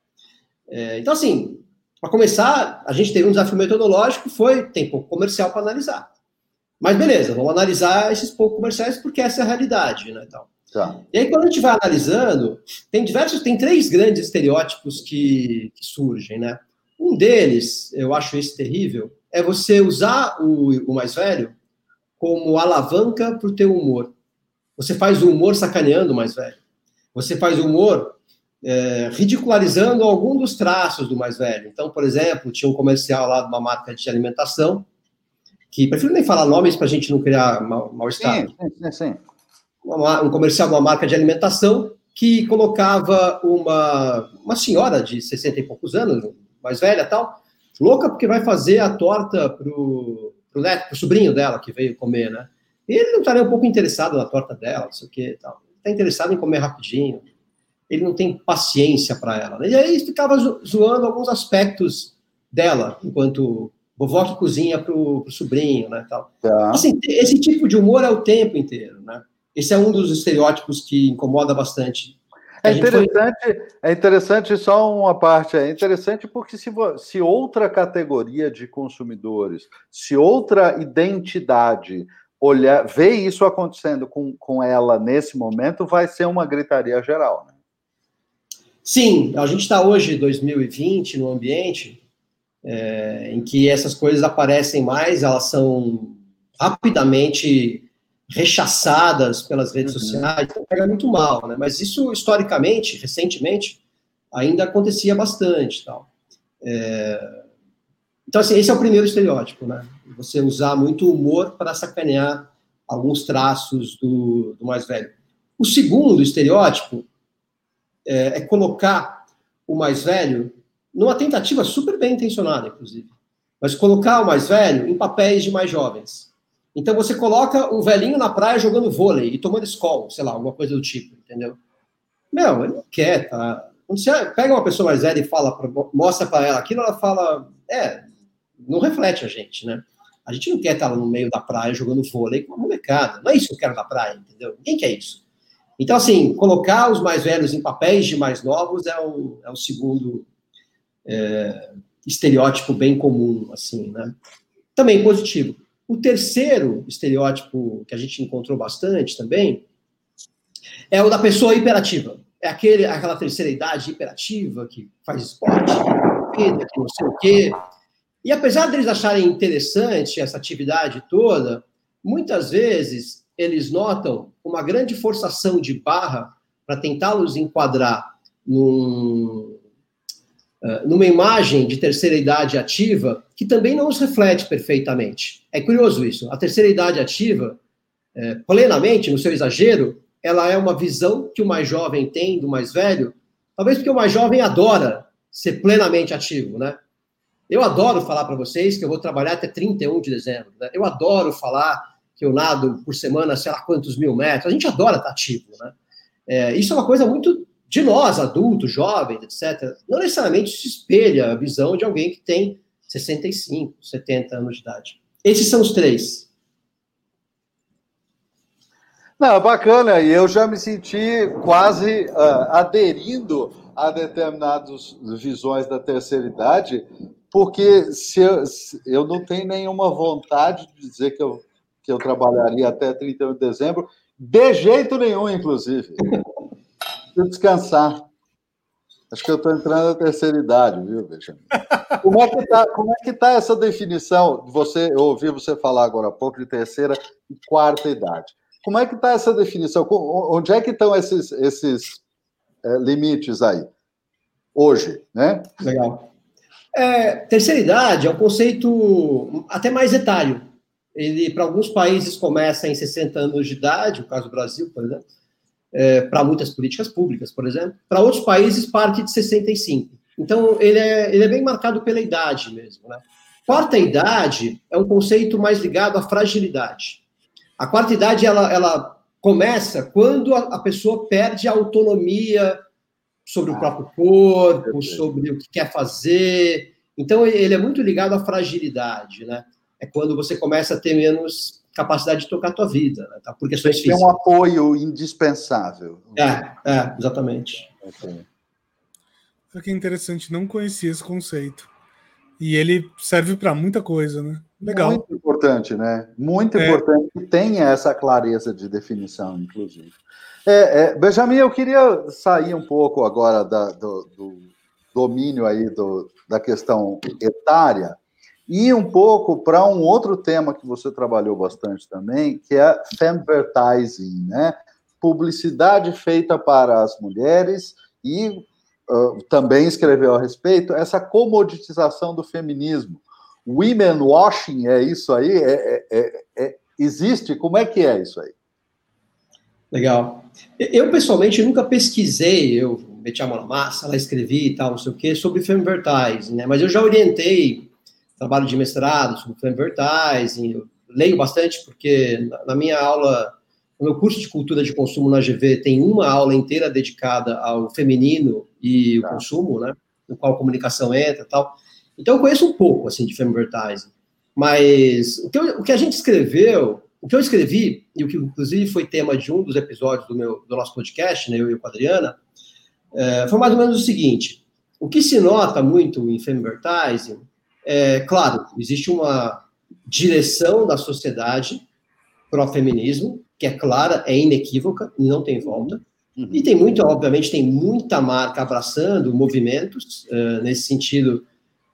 É, então, assim, para começar, a gente teve um desafio metodológico, foi tem pouco comercial para analisar. Mas beleza, vamos analisar esses poucos comerciais porque essa é a realidade, né? Então, tá. E aí, quando a gente vai analisando, tem diversos, tem três grandes estereótipos que, que surgem, né? Um deles, eu acho esse terrível, é você usar o, o mais velho como alavanca para o teu humor. Você faz o humor sacaneando o mais velho. Você faz o humor é, ridicularizando algum dos traços do mais velho. Então, por exemplo, tinha um comercial lá de uma marca de alimentação, que prefiro nem falar nomes para a gente não criar mal-estar. Mal sim, sim, sim. um comercial de uma marca de alimentação que colocava uma, uma senhora de 60 e poucos anos, mais velha tal, louca porque vai fazer a torta pro, pro neto, pro sobrinho dela que veio comer, né? E ele não estaria um pouco interessado na torta dela, não sei o que tal. Está interessado em comer rapidinho, ele não tem paciência para ela. Né? E aí ficava zoando alguns aspectos dela, enquanto vovó que cozinha para o sobrinho, né, tal. Tá. Assim, esse tipo de humor é o tempo inteiro, né? Esse é um dos estereótipos que incomoda bastante. É interessante, foi... é interessante só uma parte, é interessante porque se, se outra categoria de consumidores, se outra identidade olhar, ver isso acontecendo com, com ela nesse momento, vai ser uma gritaria geral. Né? Sim, a gente está hoje, 2020, no ambiente é, em que essas coisas aparecem mais, elas são rapidamente rechaçadas pelas redes uhum. sociais, então pega muito mal, né? Mas isso, historicamente, recentemente, ainda acontecia bastante, tal. É... Então, assim, esse é o primeiro estereótipo, né? Você usar muito humor para sacanear alguns traços do, do, mais velho. O segundo estereótipo é, é colocar o mais velho numa tentativa super bem intencionada, inclusive, mas colocar o mais velho em papéis de mais jovens. Então você coloca o velhinho na praia jogando vôlei e tomando escola, sei lá, alguma coisa do tipo, entendeu? Meu, ele não quer, tá? Quando você pega uma pessoa mais velha e fala, pra, mostra para ela aquilo, ela fala, é, não reflete a gente, né? A gente não quer estar lá no meio da praia jogando vôlei com uma molecada. Não é isso que eu quero na praia, entendeu? Ninguém quer isso. Então, assim, colocar os mais velhos em papéis de mais novos é o, é o segundo é, estereótipo bem comum, assim, né? Também positivo. O terceiro estereótipo que a gente encontrou bastante também é o da pessoa hiperativa. É aquele, aquela terceira idade hiperativa que faz esporte, que não sei o quê. E apesar deles acharem interessante essa atividade toda, muitas vezes eles notam uma grande forçação de barra para tentá-los enquadrar num, numa imagem de terceira idade ativa que também não os reflete perfeitamente. É curioso isso. A terceira idade ativa, é, plenamente, no seu exagero, ela é uma visão que o mais jovem tem do mais velho, talvez porque o mais jovem adora ser plenamente ativo, né? Eu adoro falar para vocês que eu vou trabalhar até 31 de dezembro. Né? Eu adoro falar que eu nado por semana, sei lá quantos mil metros. A gente adora estar ativo, né? É, isso é uma coisa muito de nós, adultos, jovens, etc., não necessariamente se espelha a visão de alguém que tem 65, 70 anos de idade. Esses são os três. Não, bacana, e eu já me senti quase uh, aderindo a determinadas visões da terceira idade, porque se eu, se eu, não tenho nenhuma vontade de dizer que eu, que eu trabalharia até 31 de dezembro, de jeito nenhum, inclusive. Preciso descansar. Acho que eu estou entrando na terceira idade, viu, Benjamin? Como é que está é tá essa definição? Você, eu ouvi você falar agora há pouco de terceira e quarta idade. Como é que está essa definição? Onde é que estão esses, esses é, limites aí? Hoje, né? Legal. É, terceira idade é um conceito até mais etário. Ele, para alguns países, começa em 60 anos de idade, o caso do Brasil, por exemplo é, para muitas políticas públicas, por exemplo. Para outros países, parte de 65. Então, ele é, ele é bem marcado pela idade mesmo. Né? Quarta idade é um conceito mais ligado à fragilidade. A quarta idade, ela, ela começa quando a, a pessoa perde a autonomia sobre o ah, próprio corpo, sobre o que quer fazer. Então, ele é muito ligado à fragilidade, né? É quando você começa a ter menos capacidade de tocar a tua vida, né, tá? por questões físicas. É um apoio indispensável. É, é exatamente. Olha que interessante, não conhecia esse conceito. E ele serve para muita coisa, né? Legal. Muito importante, né? Muito é. importante que tenha essa clareza de definição, inclusive. É, é, Benjamin, eu queria sair um pouco agora da, do, do domínio aí do, da questão etária e um pouco para um outro tema que você trabalhou bastante também, que é femvertising, né? Publicidade feita para as mulheres e uh, também escreveu a respeito essa comoditização do feminismo. Women washing é isso aí? É, é, é, é, existe? Como é que é isso aí? Legal. Eu, pessoalmente, nunca pesquisei, eu meti a mão na massa, lá escrevi e tal, não sei o quê, sobre femvertising, né? Mas eu já orientei trabalho de mestrado sobre advertising, eu leio bastante porque na minha aula, no meu curso de cultura de consumo na GV, tem uma aula inteira dedicada ao feminino e tá. o consumo, né, no qual a comunicação entra e tal. Então eu conheço um pouco, assim, de advertising. Mas o que, eu, o que a gente escreveu, o que eu escrevi, e o que inclusive foi tema de um dos episódios do, meu, do nosso podcast, né, eu e o Adriana, é, foi mais ou menos o seguinte: o que se nota muito em Femvertising é, claro, existe uma direção da sociedade para o feminismo, que é clara, é inequívoca, não tem volta. Uhum. E tem muito, obviamente, tem muita marca abraçando movimentos uh, nesse sentido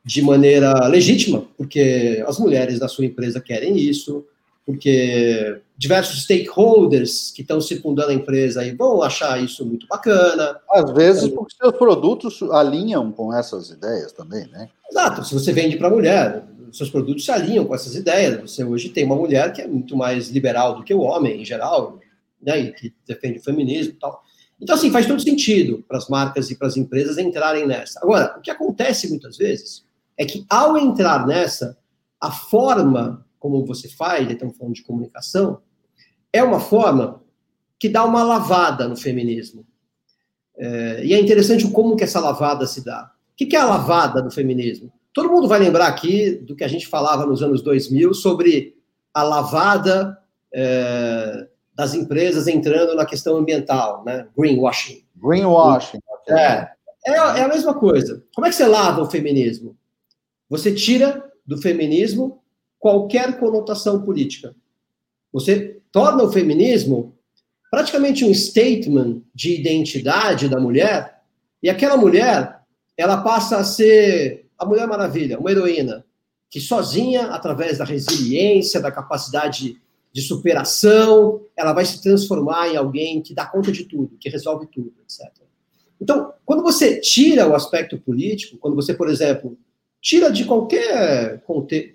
de maneira legítima, porque as mulheres da sua empresa querem isso, porque diversos stakeholders que estão circundando a empresa aí vão achar isso muito bacana. Às vezes, porque seus produtos alinham com essas ideias também, né? Exato. Se você vende para mulher, seus produtos se alinham com essas ideias. Você hoje tem uma mulher que é muito mais liberal do que o homem em geral, né? E que defende o feminismo e tal. Então, assim, faz todo sentido para as marcas e para as empresas entrarem nessa. Agora, o que acontece muitas vezes é que, ao entrar nessa, a forma como você faz, estamos falando de comunicação, é uma forma que dá uma lavada no feminismo. É, e é interessante como que essa lavada se dá. O que, que é a lavada do feminismo? Todo mundo vai lembrar aqui do que a gente falava nos anos 2000 sobre a lavada é, das empresas entrando na questão ambiental, né? Greenwashing. Greenwashing. É, é, é a mesma coisa. Como é que você lava o feminismo? Você tira do feminismo qualquer conotação política. Você torna o feminismo praticamente um statement de identidade da mulher, e aquela mulher, ela passa a ser a Mulher Maravilha, uma heroína, que sozinha, através da resiliência, da capacidade de superação, ela vai se transformar em alguém que dá conta de tudo, que resolve tudo, etc. Então, quando você tira o aspecto político, quando você, por exemplo, tira de qualquer,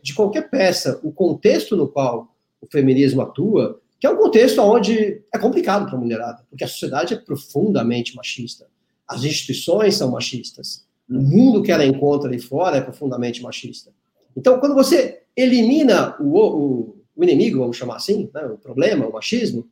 de qualquer peça o contexto no qual o feminismo atua, que é um contexto onde é complicado para a mulherada, porque a sociedade é profundamente machista. As instituições são machistas. O mundo que ela encontra ali fora é profundamente machista. Então, quando você elimina o, o, o inimigo, vamos chamar assim, né, o problema, o machismo,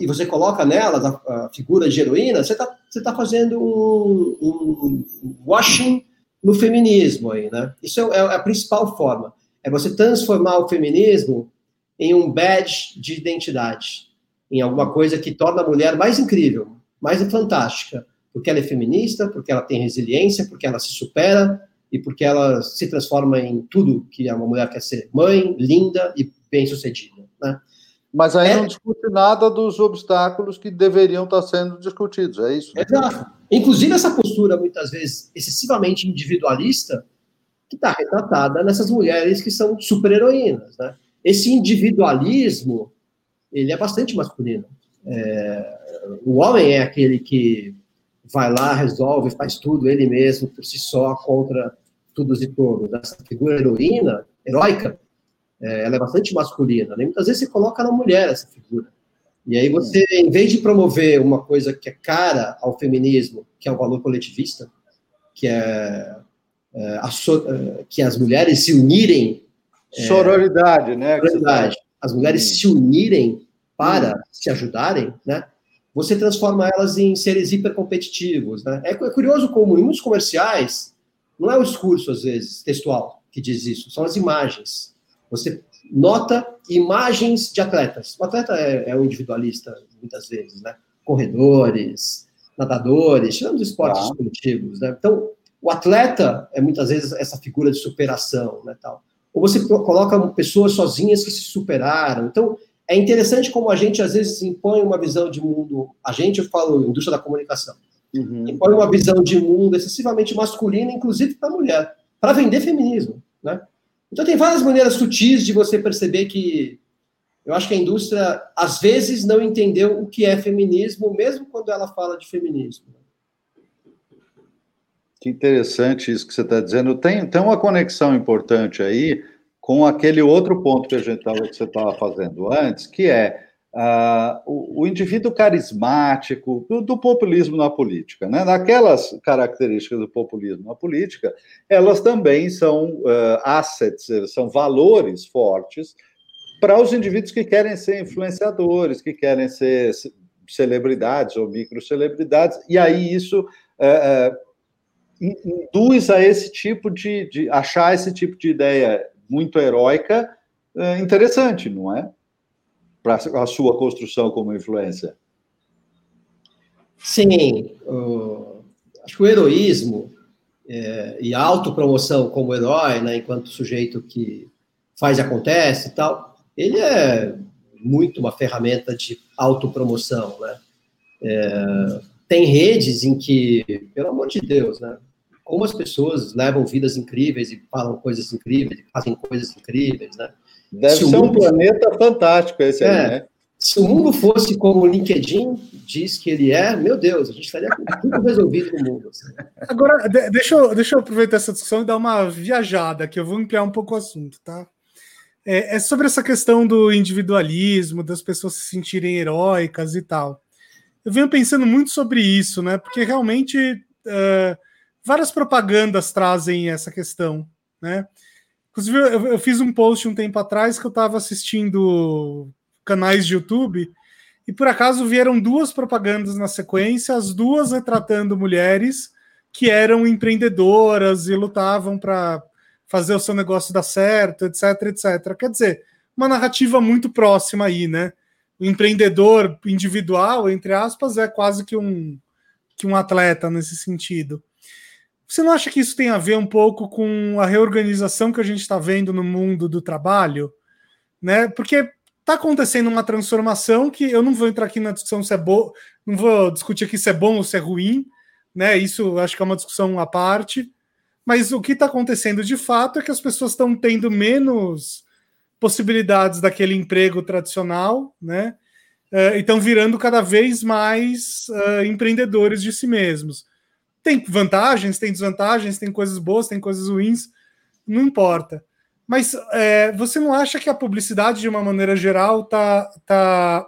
e você coloca nelas a, a figura de heroína, você está você tá fazendo um, um, washing no feminismo aí, né? Isso é, é a principal forma. É você transformar o feminismo em um badge de identidade, em alguma coisa que torna a mulher mais incrível, mais fantástica, porque ela é feminista, porque ela tem resiliência, porque ela se supera e porque ela se transforma em tudo que uma mulher quer ser, mãe, linda e bem-sucedida, né? Mas aí é... não discute nada dos obstáculos que deveriam estar sendo discutidos, é isso? Né? Exato. Inclusive essa postura, muitas vezes, excessivamente individualista, que está retratada nessas mulheres que são super-heroínas, né? Esse individualismo, ele é bastante masculino. É, o homem é aquele que vai lá, resolve, faz tudo ele mesmo, por si só, contra todos e todos. Essa figura heroína, heróica, é, ela é bastante masculina. Né? Muitas vezes você coloca na mulher essa figura. E aí você, em vez de promover uma coisa que é cara ao feminismo, que é o valor coletivista, que é, é, so, é que as mulheres se unirem é, sororidade, né? Sororidade. As mulheres hum. se unirem para hum. se ajudarem, né? Você transforma elas em seres hipercompetitivos, né? É, é curioso como em muitos comerciais não é o discurso às vezes textual que diz isso, são as imagens. Você nota imagens de atletas. O atleta é, é um individualista muitas vezes, né? Corredores, nadadores, tirando os esportes ah. né? Então, o atleta é muitas vezes essa figura de superação, né, tal ou você coloca pessoas sozinhas que se superaram. Então, é interessante como a gente, às vezes, impõe uma visão de mundo, a gente, eu falo, indústria da comunicação, uhum. impõe uma visão de mundo excessivamente masculina, inclusive para a mulher, para vender feminismo, né? Então, tem várias maneiras sutis de você perceber que eu acho que a indústria, às vezes, não entendeu o que é feminismo, mesmo quando ela fala de feminismo. Que interessante isso que você está dizendo. Tem, tem uma conexão importante aí com aquele outro ponto que a gente tava, que você estava fazendo antes, que é uh, o, o, indivíduo carismático do, do, populismo na política. Né? Aquelas características do populismo na política, elas também são uh, assets, são valores fortes para os indivíduos que querem ser influenciadores, que querem ser celebridades ou microcelebridades, e aí isso uh, induz a esse tipo de, de achar esse tipo de ideia muito heróica é interessante, não é? Para a sua construção como influência. Sim. Uh, acho que o heroísmo é, e a autopromoção como herói, né, enquanto sujeito que faz e acontece e tal, ele é muito uma ferramenta de autopromoção, né? É, tem redes em que, pelo amor de Deus, né? Como as pessoas levam vidas incríveis e falam coisas incríveis, fazem coisas incríveis, né? Deve se ser mundo... um planeta fantástico esse é, aí, né? Se o mundo fosse como o LinkedIn diz que ele é, meu Deus, a gente estaria com tudo resolvido no mundo. Assim. Agora, deixa eu, deixa eu aproveitar essa discussão e dar uma viajada, que eu vou ampliar um pouco o assunto, tá? É, é sobre essa questão do individualismo, das pessoas se sentirem heróicas e tal. Eu venho pensando muito sobre isso, né? Porque realmente uh, várias propagandas trazem essa questão, né? Inclusive, eu, eu fiz um post um tempo atrás que eu estava assistindo canais de YouTube e por acaso vieram duas propagandas na sequência, as duas retratando mulheres que eram empreendedoras e lutavam para fazer o seu negócio dar certo, etc, etc. Quer dizer, uma narrativa muito próxima aí, né? O empreendedor individual, entre aspas, é quase que um, que um atleta nesse sentido. Você não acha que isso tem a ver um pouco com a reorganização que a gente está vendo no mundo do trabalho? Né? Porque está acontecendo uma transformação que eu não vou entrar aqui na discussão se é bom, não vou discutir aqui se é bom ou se é ruim, né? Isso acho que é uma discussão à parte. Mas o que está acontecendo de fato é que as pessoas estão tendo menos possibilidades daquele emprego tradicional, né? E estão virando cada vez mais uh, empreendedores de si mesmos. Tem vantagens, tem desvantagens, tem coisas boas, tem coisas ruins, não importa. Mas é, você não acha que a publicidade, de uma maneira geral, tá, tá.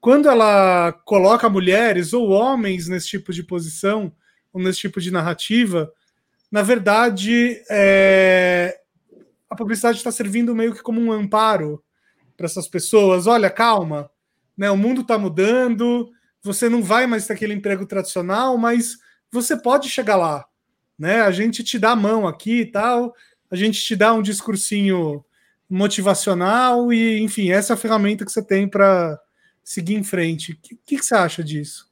Quando ela coloca mulheres ou homens nesse tipo de posição, ou nesse tipo de narrativa, na verdade, é, a publicidade está servindo meio que como um amparo para essas pessoas. Olha, calma, né? O mundo está mudando, você não vai mais ter aquele emprego tradicional, mas você pode chegar lá, né? A gente te dá a mão aqui e tal a gente te dá um discursinho motivacional e, enfim, essa é a ferramenta que você tem para seguir em frente. O que, que, você acha disso?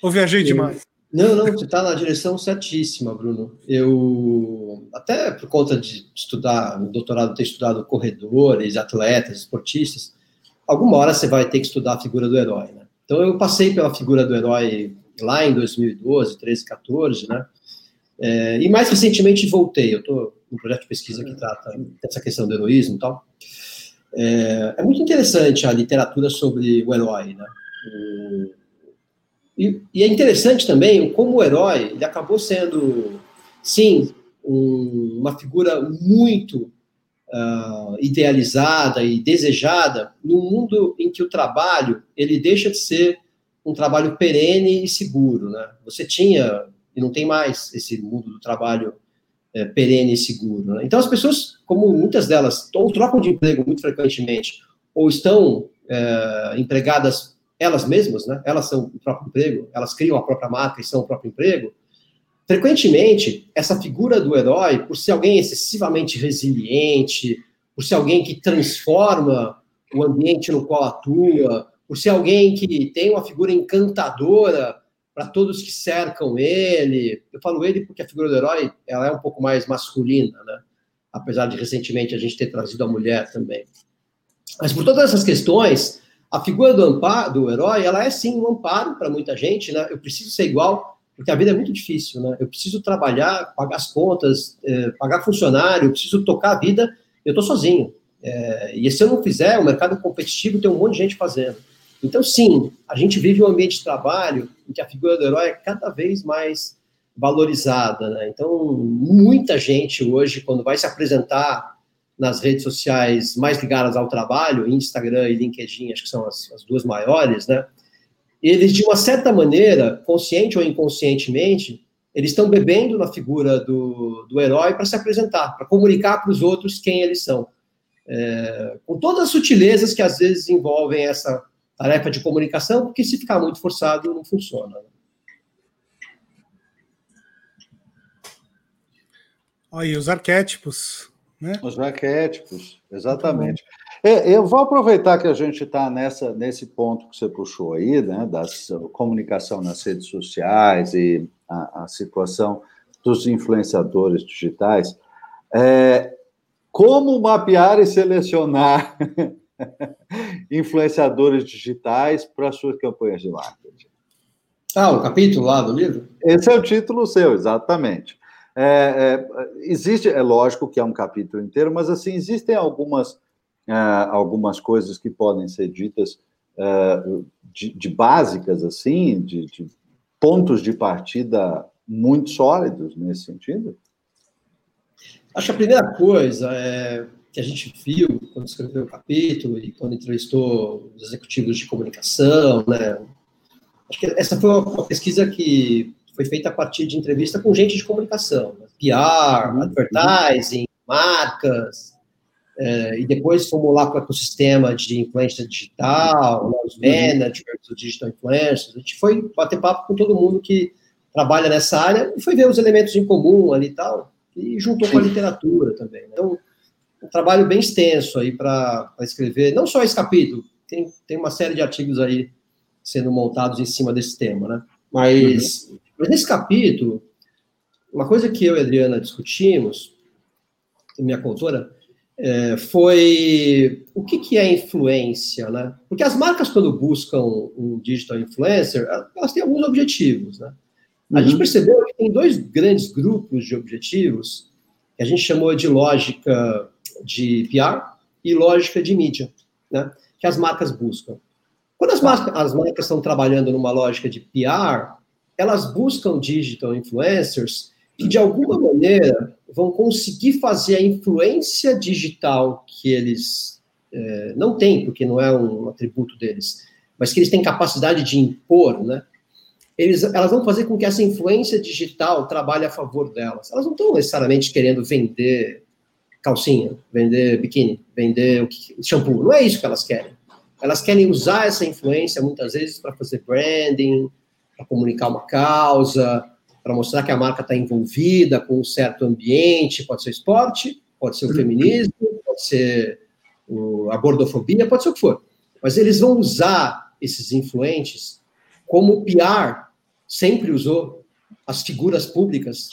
Ou viajei demais? Não, não, você está na direção certíssima, Bruno. Eu, até por conta de estudar, no doutorado, ter estudado corredores, atletas, esportistas, alguma hora você vai ter que estudar a figura do herói, né? Então, eu passei pela figura do herói lá em 2012, 13, 14, né? É, e mais recentemente voltei. Eu estou um projeto de pesquisa que trata dessa questão do heroísmo e tal. É, é muito interessante a literatura sobre o herói, né? O, e, e, é interessante também como o herói ele acabou sendo, sim, um, uma figura muito uh, idealizada e desejada num mundo em que o trabalho ele deixa de ser um trabalho perene e seguro, né? Você tinha e não tem mais esse mundo do trabalho é, perene e seguro. Né? Então, as pessoas, como muitas delas, ou trocam de emprego muito frequentemente, ou estão é, empregadas elas mesmas, né? elas são o próprio emprego, elas criam a própria marca e são o próprio emprego, frequentemente, essa figura do herói, por ser alguém excessivamente resiliente, por ser alguém que transforma o ambiente no qual atua, por ser alguém que tem uma figura encantadora para todos que cercam ele. Eu falo ele porque a figura do herói ela é um pouco mais masculina, né? apesar de recentemente a gente ter trazido a mulher também. Mas por todas essas questões, a figura do, amparo, do herói ela é sim um amparo para muita gente. Né? Eu preciso ser igual porque a vida é muito difícil. Né? Eu preciso trabalhar, pagar as contas, eh, pagar funcionário, eu preciso tocar a vida. Eu estou sozinho. É, e se eu não fizer, o mercado competitivo tem um monte de gente fazendo. Então, sim, a gente vive um ambiente de trabalho em que a figura do herói é cada vez mais valorizada. Né? Então, muita gente hoje, quando vai se apresentar nas redes sociais mais ligadas ao trabalho, Instagram e LinkedIn, acho que são as, as duas maiores, né? Eles, de uma certa maneira, consciente ou inconscientemente, eles estão bebendo na figura do, do herói para se apresentar, para comunicar para os outros quem eles são. É, com todas as sutilezas que às vezes envolvem essa tarefa de comunicação, porque se ficar muito forçado, não funciona. Aí, os arquétipos, né? Os arquétipos, exatamente. É, eu vou aproveitar que a gente está nesse ponto que você puxou aí, né, da comunicação nas redes sociais e a, a situação dos influenciadores digitais. É, como mapear e selecionar [laughs] influenciadores digitais para suas campanhas de marketing? Ah, o capítulo lá do livro? Esse é o título seu, exatamente. É, é, existe, é lógico que é um capítulo inteiro, mas assim existem algumas é, algumas coisas que podem ser ditas é, de, de, básicas assim, de, de pontos de partida muito sólidos nesse sentido. Acho que a primeira coisa é que a gente viu quando escreveu o capítulo e quando entrevistou os executivos de comunicação, né? Acho que essa foi uma pesquisa que foi feita a partir de entrevista com gente de comunicação, né? PR, uhum. advertising, marcas, é, e depois fomos lá para o ecossistema de influência digital, né, os uhum. managers, os digital influencers, a gente foi bater papo com todo mundo que trabalha nessa área e foi ver os elementos em comum ali e tal, e juntou Sim. com a literatura também. Né? Então, um trabalho bem extenso aí para escrever, não só esse capítulo, tem, tem uma série de artigos aí sendo montados em cima desse tema, né? Mas, uhum. Mas nesse capítulo, uma coisa que eu e a Adriana discutimos, minha contora, é, foi o que, que é influência, né? Porque as marcas, quando buscam um digital influencer, elas têm alguns objetivos, né? A uhum. gente percebeu que tem dois grandes grupos de objetivos que a gente chamou de lógica de PR e lógica de mídia, né? Que as marcas buscam. Quando as, marcas, as marcas estão trabalhando numa lógica de PR, elas buscam digital influencers que, de alguma maneira, vão conseguir fazer a influência digital que eles é, não têm, porque não é um atributo deles, mas que eles têm capacidade de impor, né? eles, elas vão fazer com que essa influência digital trabalhe a favor delas. Elas não estão necessariamente querendo vender calcinha, vender biquíni, vender shampoo. Não é isso que elas querem. Elas querem usar essa influência muitas vezes para fazer branding, para comunicar uma causa, para mostrar que a marca está envolvida com um certo ambiente. Pode ser esporte, pode ser o feminismo, pode ser a gordofobia, pode ser o que for. Mas eles vão usar esses influentes como PR sempre usou as figuras públicas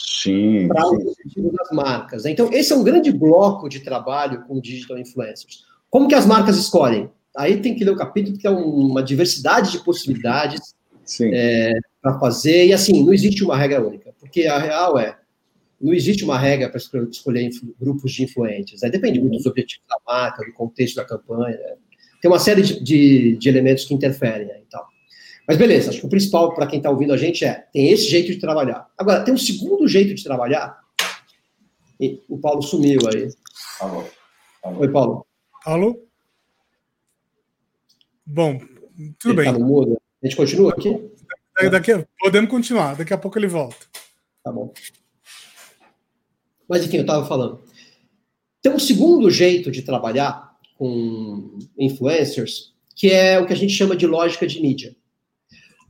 para o objetivo das marcas. Então, esse é um grande bloco de trabalho com digital influencers. Como que as marcas escolhem? Aí tem que ler o capítulo, que é uma diversidade de possibilidades é, para fazer. E assim, não existe uma regra única, porque a real é, não existe uma regra para escolher grupos de influentes. Né? Depende muito dos objetivos da marca, do contexto da campanha. Né? Tem uma série de, de, de elementos que interferem né, e tal. Mas beleza, acho que o principal para quem está ouvindo a gente é, tem esse jeito de trabalhar. Agora, tem um segundo jeito de trabalhar. E o Paulo sumiu aí. Alô. Alô. Oi, Paulo. Alô? Bom, tudo ele bem. Tá mudo. A gente continua aqui? Daqui, podemos continuar, daqui a pouco ele volta. Tá bom. Mas enfim, eu estava falando. Tem um segundo jeito de trabalhar com influencers, que é o que a gente chama de lógica de mídia.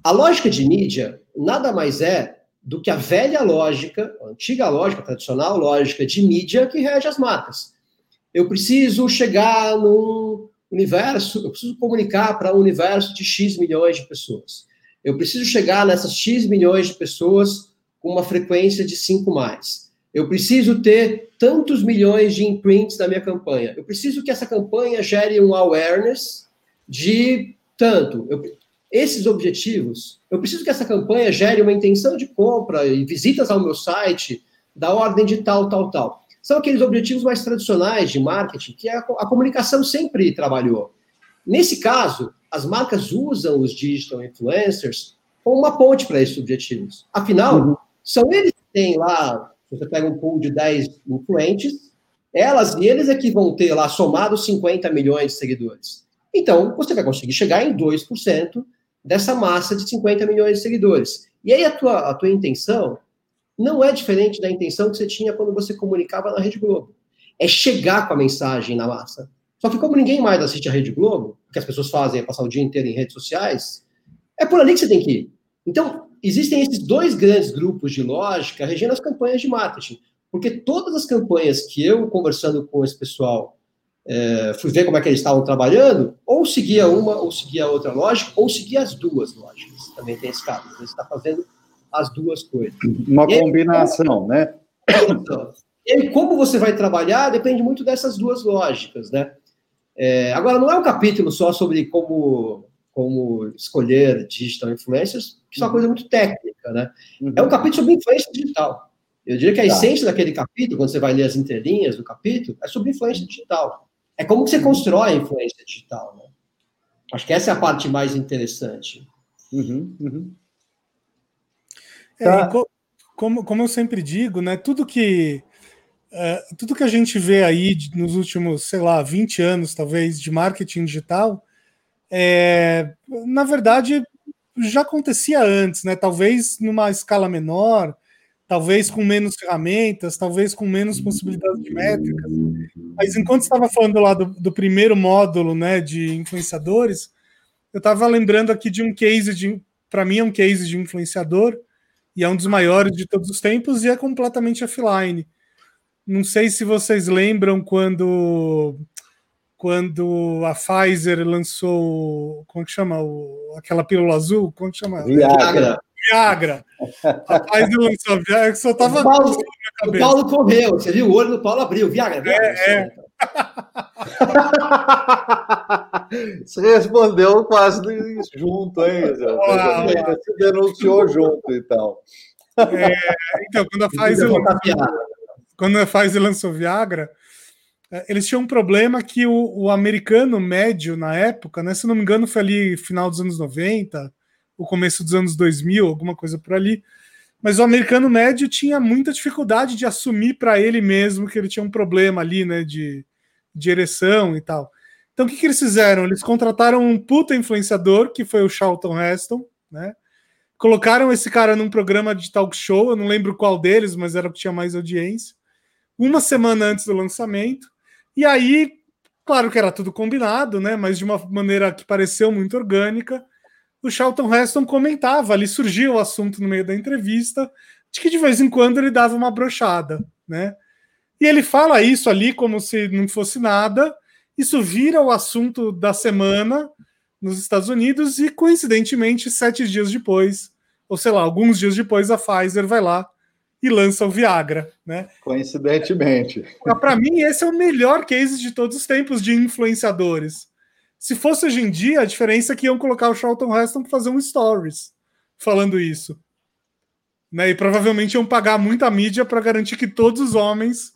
A lógica de mídia nada mais é do que a velha lógica, a antiga lógica, a tradicional lógica de mídia que rege as marcas. Eu preciso chegar num universo, eu preciso comunicar para um universo de X milhões de pessoas. Eu preciso chegar nessas X milhões de pessoas com uma frequência de 5 mais. Eu preciso ter tantos milhões de imprints da minha campanha. Eu preciso que essa campanha gere um awareness de tanto. Eu, esses objetivos, eu preciso que essa campanha gere uma intenção de compra e visitas ao meu site da ordem de tal, tal, tal. São aqueles objetivos mais tradicionais de marketing que a, a comunicação sempre trabalhou. Nesse caso, as marcas usam os digital influencers como uma ponte para esses objetivos. Afinal, uhum. são eles que têm lá, você pega um pool de 10 influentes, elas e eles é que vão ter lá somado 50 milhões de seguidores. Então, você vai conseguir chegar em 2% dessa massa de 50 milhões de seguidores. E aí a tua, a tua intenção não é diferente da intenção que você tinha quando você comunicava na Rede Globo. É chegar com a mensagem na massa. Só que como ninguém mais assiste a Rede Globo, o que as pessoas fazem é passar o dia inteiro em redes sociais, é por ali que você tem que ir. Então, existem esses dois grandes grupos de lógica regendo as campanhas de marketing. Porque todas as campanhas que eu, conversando com esse pessoal, é, fui ver como é que eles estavam trabalhando, ou seguia uma, ou seguia outra lógica, ou seguia as duas lógicas. Também tem esse caso. Você está fazendo as duas coisas. Uma e combinação, aí, né? Então, e aí, como você vai trabalhar depende muito dessas duas lógicas, né? É, agora, não é um capítulo só sobre como, como escolher digital influencers, que é uma coisa muito técnica, né? Uhum. É um capítulo sobre influência digital. Eu diria que a tá. essência daquele capítulo, quando você vai ler as entrelinhas do capítulo, é sobre influência digital. É como que você constrói a influência digital, né? Acho que essa é a parte mais interessante. Uhum, uhum. É, tá. como, como eu sempre digo, né, tudo que é, tudo que a gente vê aí nos últimos, sei lá, 20 anos, talvez, de marketing digital, é, na verdade, já acontecia antes, né? Talvez numa escala menor, talvez com menos ferramentas, talvez com menos possibilidades de métricas. Mas enquanto estava falando lá do, do, primeiro módulo, né, de influenciadores, eu estava lembrando aqui de um case de, para mim é um case de influenciador e é um dos maiores de todos os tempos e é completamente offline. Não sei se vocês lembram quando quando a Pfizer lançou, como que chama o, aquela pílula azul, como que chama? Viagra. Viagra. Rapaz, eu lançou Viagra, que só tava. O Paulo, o Paulo correu, você viu? O olho do Paulo abriu. Viagra, Viagra. É, é. Você respondeu quase junto, hein? Você denunciou junto, então. É, então, quando a Pfizer lançou, quando a Pfizer lançou Viagra, é, eles tinham um problema que o, o, americano médio na época, né, se não me engano, foi ali final dos anos 90, o começo dos anos 2000, alguma coisa por ali. Mas o americano médio tinha muita dificuldade de assumir para ele mesmo que ele tinha um problema ali, né, de, de ereção e tal. Então o que, que eles fizeram? Eles contrataram um puta influenciador, que foi o Charlton Heston, né? Colocaram esse cara num programa de talk show, eu não lembro qual deles, mas era o que tinha mais audiência. Uma semana antes do lançamento. E aí, claro que era tudo combinado, né? Mas de uma maneira que pareceu muito orgânica o Charlton Heston comentava, ali surgiu o assunto no meio da entrevista, de que de vez em quando ele dava uma brochada, né? E ele fala isso ali como se não fosse nada, isso vira o assunto da semana nos Estados Unidos e, coincidentemente, sete dias depois, ou sei lá, alguns dias depois, a Pfizer vai lá e lança o Viagra, né? Coincidentemente. Para mim, esse é o melhor case de todos os tempos de influenciadores. Se fosse hoje em dia, a diferença é que iam colocar o Charlton Heston para fazer um stories falando isso. Né? E provavelmente iam pagar muita mídia para garantir que todos os homens,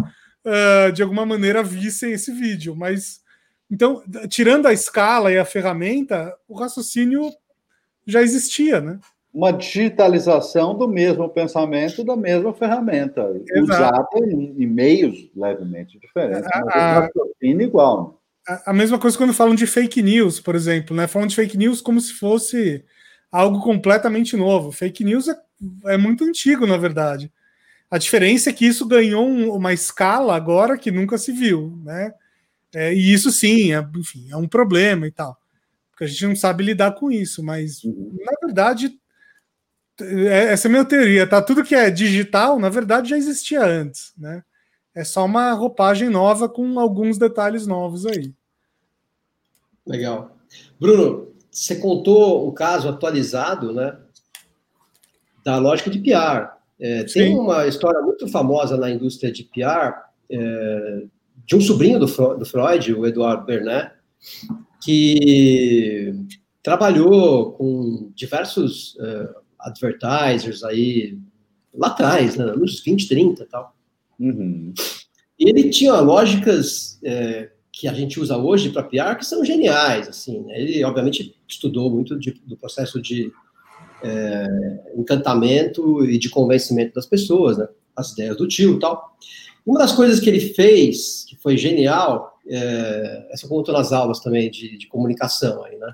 uh, de alguma maneira, vissem esse vídeo. Mas, então, tirando a escala e a ferramenta, o raciocínio já existia, né? Uma digitalização do mesmo pensamento, da mesma ferramenta, Exato. usada em, em meios levemente diferentes, mas o raciocínio igual. Né? a mesma coisa quando falam de fake news, por exemplo, né? Falam de fake news como se fosse algo completamente novo. Fake news é, é muito antigo, na verdade. A diferença é que isso ganhou um, uma escala agora que nunca se viu, né? É, e isso sim, é, enfim, é um problema e tal. Porque a gente não sabe lidar com isso, mas na verdade, é, essa é a minha teoria, tá? Tudo que é digital, na verdade, já existia antes, né? É só uma roupagem nova com alguns detalhes novos aí. Legal. Bruno, você contou o caso atualizado, né? Da lógica de PR. É, tem uma história muito famosa na indústria de PR é, de um sobrinho do, do Freud, o Eduardo Bernet, que trabalhou com diversos uh, advertisers aí lá atrás, né, nos 20, 30 e tal. Uhum. Ele tinha lógicas é, que a gente usa hoje para PR que são geniais, assim. Né? Ele, obviamente, estudou muito de, do processo de é, encantamento e de convencimento das pessoas, né? As ideias do tio e tal. Uma das coisas que ele fez, que foi genial, é, essa eu conto nas aulas também de, de comunicação aí, né?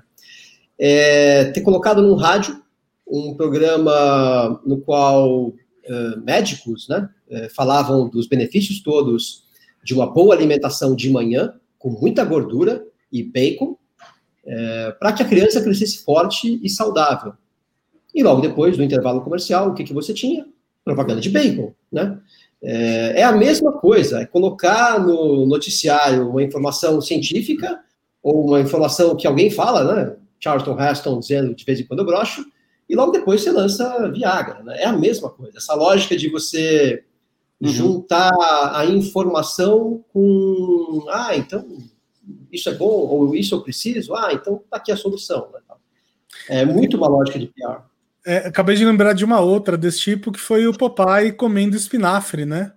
É ter colocado num rádio um programa no qual é, médicos, né, é, falavam dos benefícios todos de uma boa alimentação de manhã, com muita gordura e bacon, é, para que a criança crescesse forte e saudável. E logo depois, no intervalo comercial, o que, que você tinha? Propaganda de bacon, né? É, é, a mesma coisa, é colocar no noticiário uma informação científica ou uma informação que alguém fala, né? Charlton Heston dizendo de vez em quando eu brocho, e logo depois você lança Viagra. Né? É a mesma coisa. Essa lógica de você uhum. juntar a informação com. Ah, então isso é bom, ou isso eu preciso, ah, então tá aqui a solução. Né? É muito uma lógica de PR. É, acabei de lembrar de uma outra desse tipo, que foi o Popeye comendo espinafre, né?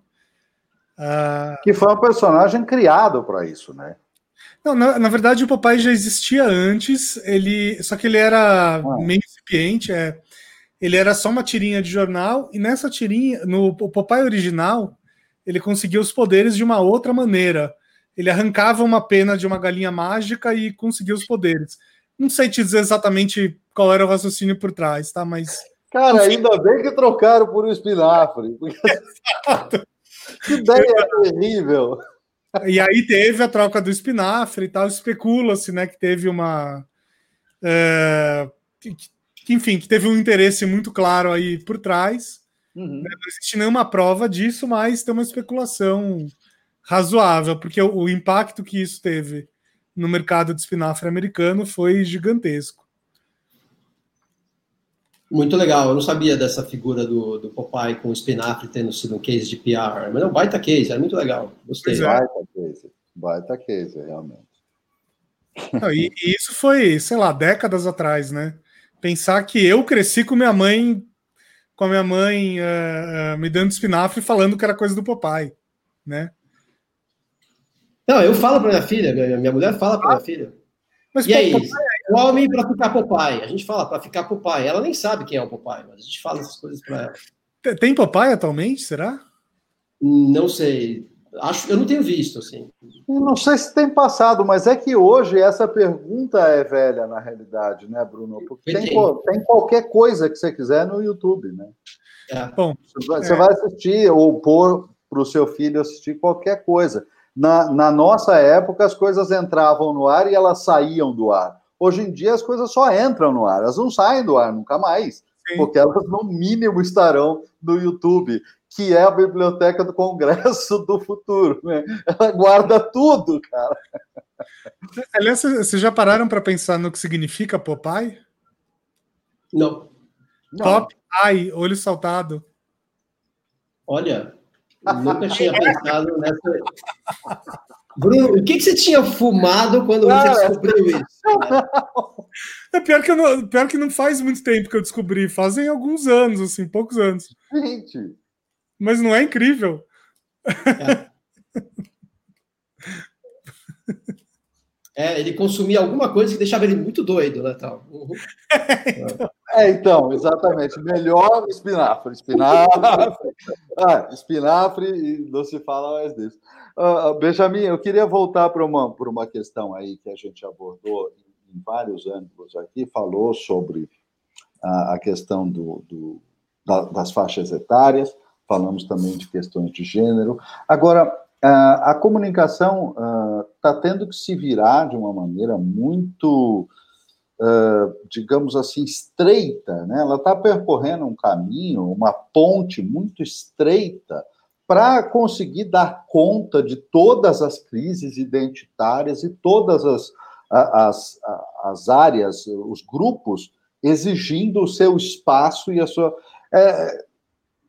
Ah... Que foi um personagem criado para isso, né? Não, na, na, verdade o Popeye já existia antes, ele só que ele era ah. meio incipiente, é, ele era só uma tirinha de jornal, e nessa tirinha, no Popeye original, ele conseguia os poderes de uma outra maneira. Ele arrancava uma pena de uma galinha mágica e conseguia os poderes. Não sei te dizer exatamente qual era o raciocínio por trás, tá? Mas. Cara, ainda bem que trocaram por um espinafre. Porque... [laughs] que ideia terrível! E aí teve a troca do espinafre e tal, especula-se, né, que teve uma. É, que, que, enfim, que teve um interesse muito claro aí por trás. Uhum. Né, não existe nenhuma prova disso, mas tem uma especulação razoável, porque o, o impacto que isso teve no mercado de espinafre americano foi gigantesco. Muito legal, eu não sabia dessa figura do, do Popeye com o espinafre tendo sido um case de PR, mas é um baita case, é muito legal, gostei. É. Baita case, baita case, realmente. Não, e, e, isso foi, sei lá, décadas atrás, né? Pensar que eu cresci com minha mãe, com a minha mãe uh, me dando espinafre falando que era coisa do Popeye, né? Não, eu falo para minha filha, minha mulher fala para minha filha. Mas, e aí, é homem para ficar Popeye. A gente fala para ficar Popeye. Ela nem sabe quem é o Popeye, mas a gente fala essas coisas para ela. Tem Popeye atualmente, será? Não sei. Acho, eu não tenho visto, assim. Não sei se tem passado, mas é que hoje essa pergunta é velha, na realidade, né, Bruno? Porque tem, tem qualquer coisa que você quiser no YouTube, né? É. Bom, você é. vai assistir ou pôr para o seu filho assistir qualquer coisa. Na, na nossa época, as coisas entravam no ar e elas saíam do ar. Hoje em dia, as coisas só entram no ar, elas não saem do ar nunca mais, Sim. porque elas, no mínimo, estarão no YouTube, que é a biblioteca do Congresso do futuro. Né? Ela guarda tudo, cara. Aliás, vocês já pararam para pensar no que significa Popeye? Não. Top Eye, olho saltado. Olha, Nunca tinha pensado nessa. Bruno, o que, que você tinha fumado quando você descobriu isso? É pior que, não, pior que não faz muito tempo que eu descobri, fazem alguns anos, assim, poucos anos. Gente. Mas não é incrível. É. [laughs] É, ele consumia alguma coisa que deixava ele muito doido, né? Tal. Uhum. [laughs] É, então, exatamente. Melhor espinafre. Espinafre. Ah, [laughs] espinafre e não se fala mais disso. Uh, Benjamin, eu queria voltar para uma, uma questão aí que a gente abordou em vários ângulos aqui, falou sobre a, a questão do, do da, das faixas etárias, falamos também de questões de gênero. Agora, a comunicação está uh, tendo que se virar de uma maneira muito, uh, digamos assim, estreita, né? Ela está percorrendo um caminho, uma ponte muito estreita para conseguir dar conta de todas as crises identitárias e todas as, as, as áreas, os grupos exigindo o seu espaço e a sua. É,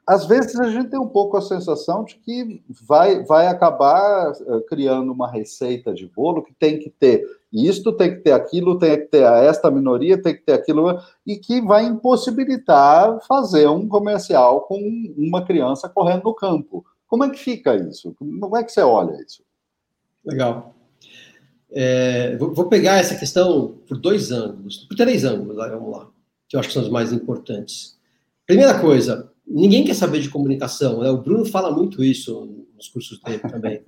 às vezes a gente tem um pouco a sensação de que vai, vai acabar eh, criando uma receita de bolo que tem que ter isto, tem que ter aquilo, tem que ter esta minoria, tem que ter aquilo, e que vai impossibilitar fazer um comercial com uma criança correndo no campo. Como é que fica isso? Como é que você olha isso? Legal. É, vou pegar essa questão por dois ângulos, por três ângulos, vamos lá, que eu acho que são os mais importantes. Primeira coisa, ninguém quer saber de comunicação, né? O Bruno fala muito isso nos cursos dele também.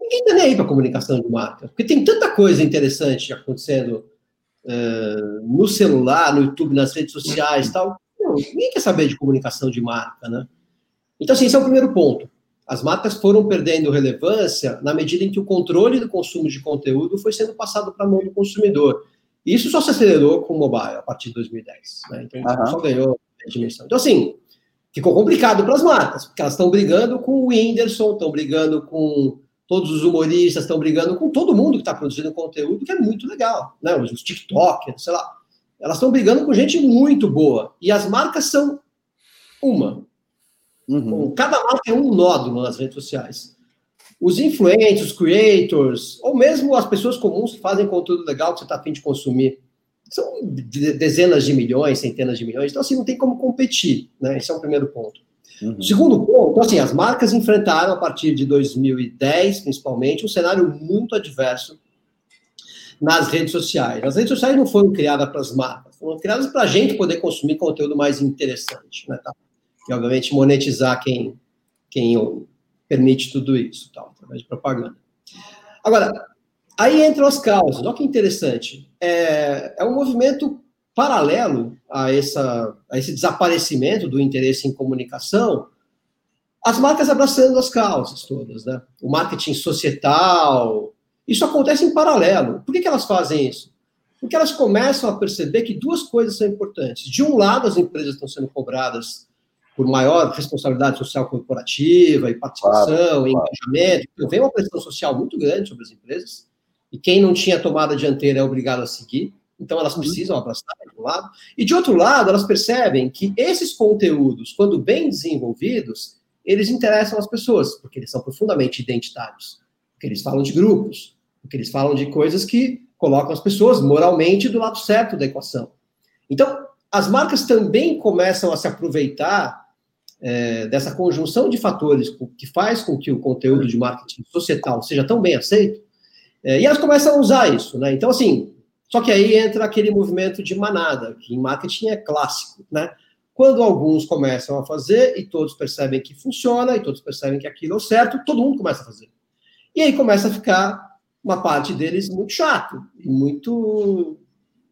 ninguém tá nem aí para comunicação de marca, porque tem tanta coisa interessante acontecendo uh, no celular, no YouTube, nas redes sociais, tal. Não, ninguém quer saber de comunicação de marca, né? Então, assim, esse é o primeiro ponto. As marcas foram perdendo relevância na medida em que o controle do consumo de conteúdo foi sendo passado para a mão do consumidor. E isso só se acelerou com o mobile a partir de 2010. Né? Então, uhum. só ganhou dimensão. Então, assim, ficou complicado para as marcas, porque elas estão brigando com o Whindersson, estão brigando com todos os humoristas, estão brigando com todo mundo que está produzindo conteúdo, que é muito legal, né? Os TikTokers, sei lá. Elas estão brigando com gente muito boa. E as marcas são uma. Uhum. Cada marca é um nódulo nas redes sociais. Os influencers, os creators, ou mesmo as pessoas comuns que fazem conteúdo legal que você está afim de consumir, são dezenas de milhões, centenas de milhões. Então, assim, não tem como competir, né? Esse é o primeiro ponto. Uhum. Segundo ponto, assim, as marcas enfrentaram, a partir de 2010, principalmente, um cenário muito adverso nas redes sociais. As redes sociais não foram criadas para as marcas, foram criadas para a gente poder consumir conteúdo mais interessante, né? Tá? E, obviamente, monetizar quem, quem permite tudo isso, tal, através de propaganda. Agora, aí entram as causas. Olha que interessante. É, é um movimento paralelo a, essa, a esse desaparecimento do interesse em comunicação, as marcas abraçando as causas todas, né? O marketing societal, isso acontece em paralelo. Por que, que elas fazem isso? Porque elas começam a perceber que duas coisas são importantes. De um lado, as empresas estão sendo cobradas por maior responsabilidade social corporativa e participação, claro, e engajamento. Então, vem uma pressão social muito grande sobre as empresas, e quem não tinha tomado a dianteira é obrigado a seguir. Então, elas uhum. precisam abraçar de um lado. E, de outro lado, elas percebem que esses conteúdos, quando bem desenvolvidos, eles interessam as pessoas, porque eles são profundamente identitários. Porque eles falam de grupos, porque eles falam de coisas que colocam as pessoas moralmente do lado certo da equação. Então, as marcas também começam a se aproveitar é, dessa conjunção de fatores que faz com que o conteúdo de marketing societal seja tão bem aceito, é, e elas começam a usar isso. Né? Então, assim, só que aí entra aquele movimento de manada, que em marketing é clássico, né? Quando alguns começam a fazer e todos percebem que funciona e todos percebem que aquilo é o certo, todo mundo começa a fazer. E aí começa a ficar uma parte deles muito chato e muito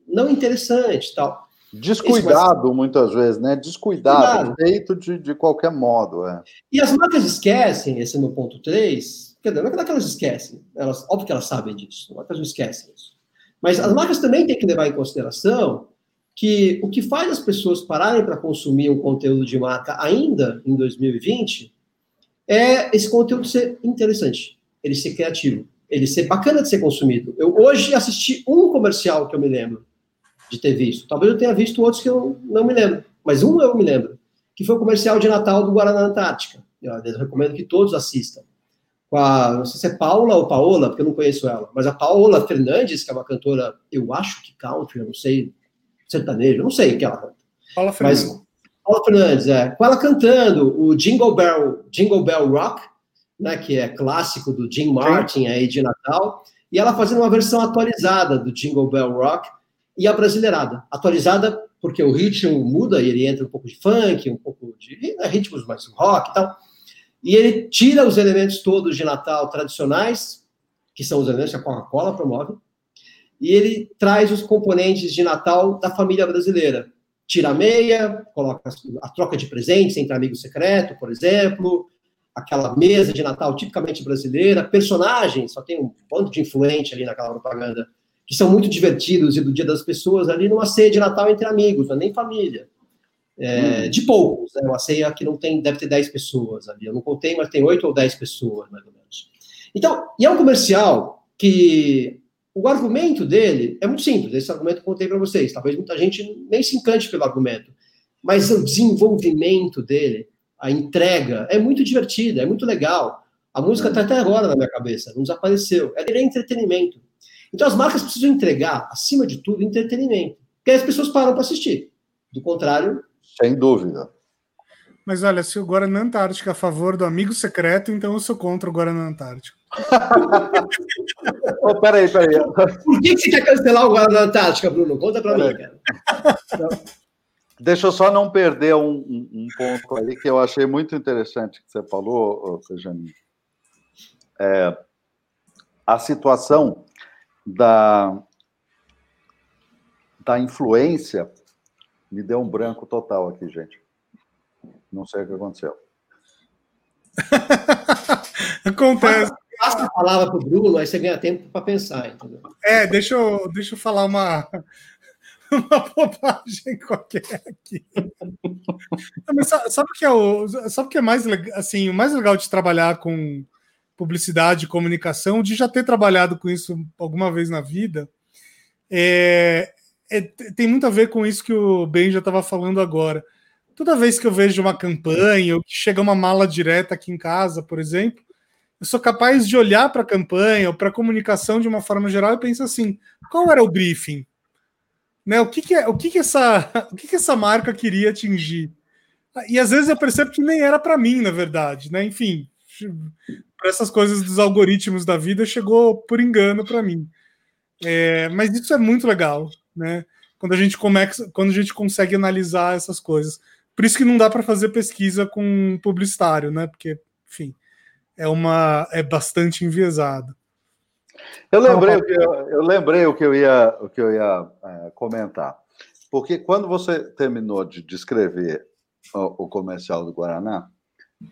não interessante, tal. Descuidado, muitas vezes, né? Descuidado, feito de, de qualquer modo. É. E as marcas esquecem, esse é meu ponto 3, não é que elas esquecem, elas, óbvio que elas sabem disso, não é que elas não esquecem isso. Mas as marcas também têm que levar em consideração que o que faz as pessoas pararem para consumir um conteúdo de marca ainda em 2020 é esse conteúdo ser interessante, ele ser criativo, ele ser bacana de ser consumido. Eu hoje assisti um comercial que eu me lembro de ter visto. Talvez eu tenha visto outros que eu não me lembro, mas um eu me lembro, que foi o comercial de Natal do Guaraná Antártica. Eu recomendo que todos assistam com a, não sei se é Paula ou Paola, porque eu não conheço ela, mas a Paola Fernandes, que é uma cantora, eu acho que country, eu não sei, sertanejo, eu não sei o que ela canta. Paula Fernandes. Mas, Paula Fernandes, é. Com ela cantando o Jingle Bell, Jingle Bell Rock, né, que é clássico do Jim Martin aí de Natal, e ela fazendo uma versão atualizada do Jingle Bell Rock e a brasileirada. Atualizada porque o ritmo muda e ele entra um pouco de funk, um pouco de né, ritmos mais rock e tal. E ele tira os elementos todos de Natal tradicionais, que são os elementos que a Coca-Cola promove, e ele traz os componentes de Natal da família brasileira. Tira a meia, coloca a troca de presentes entre amigo secreto, por exemplo, aquela mesa de Natal tipicamente brasileira, personagens, só tem um bando de influente ali naquela propaganda, que são muito divertidos e do dia das pessoas ali numa ceia de Natal entre amigos, não é nem família é, hum. de poucos. Né? Uma ceia que não tem, deve ter 10 pessoas ali. Eu não contei, mas tem 8 ou 10 pessoas, mais ou menos. Então, e é um comercial que o argumento dele é muito simples. Esse argumento que eu contei para vocês. Talvez muita gente nem se encante pelo argumento. Mas o desenvolvimento dele, a entrega, é muito divertida, é muito legal. A música está até agora na minha cabeça, não desapareceu. É, ele é entretenimento. Então as marcas precisam entregar, acima de tudo, entretenimento. Porque aí as pessoas param para assistir. Do contrário, sem dúvida. Mas olha, se o Guaraná Antártica é a favor do amigo secreto, então eu sou contra o Guaraná Antártica. [laughs] oh, peraí, peraí. Por que, você quer cancelar o Guaraná Antártica, Bruno? Conta pra mim, cara. Deixa eu só não perder um, um, um, ponto aí que eu achei muito interessante que você falou, Fejani. É, a situação da, da influência me deu um branco total aqui, gente. Não sei o que aconteceu. [laughs] Acontece. Passa a palavra para o Bruno, aí você ganha tempo para pensar, entendeu? É, deixa eu, deixa eu falar uma, [laughs] uma bobagem qualquer aqui. [laughs] Não, sabe o que é o, sabe o que é mais assim, o mais legal de trabalhar com publicidade e comunicação, de já ter trabalhado com isso alguma vez na vida, é, é, tem muito a ver com isso que o Ben já estava falando agora. Toda vez que eu vejo uma campanha ou que chega uma mala direta aqui em casa, por exemplo, eu sou capaz de olhar para a campanha ou para a comunicação de uma forma geral e pensar assim: qual era o briefing? Né, o que, que, é, o que, que, essa, [laughs] o que, que essa marca queria atingir? E às vezes eu percebo que nem era para mim, na verdade. Né? Enfim, para essas coisas dos algoritmos da vida chegou por engano para mim. É, mas isso é muito legal, né? Quando a gente começa, quando a gente consegue analisar essas coisas. Por isso que não dá para fazer pesquisa com publicitário, né? Porque, enfim, é uma é bastante enviesado. Eu lembrei, o que eu, eu, lembrei o que eu ia, o que eu ia é, comentar. Porque quando você terminou de descrever o, o comercial do Guaraná,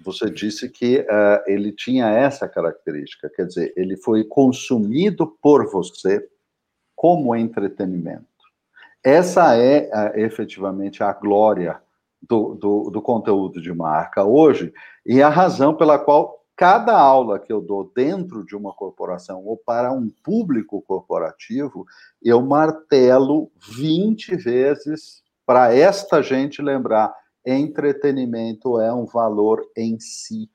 você disse que uh, ele tinha essa característica, quer dizer, ele foi consumido por você como entretenimento. Essa é efetivamente a glória do, do, do, conteúdo de marca hoje e a razão pela qual cada aula que eu dou dentro de uma corporação ou para um público corporativo, eu martelo 20 vezes para esta gente lembrar: entretenimento é um valor em si.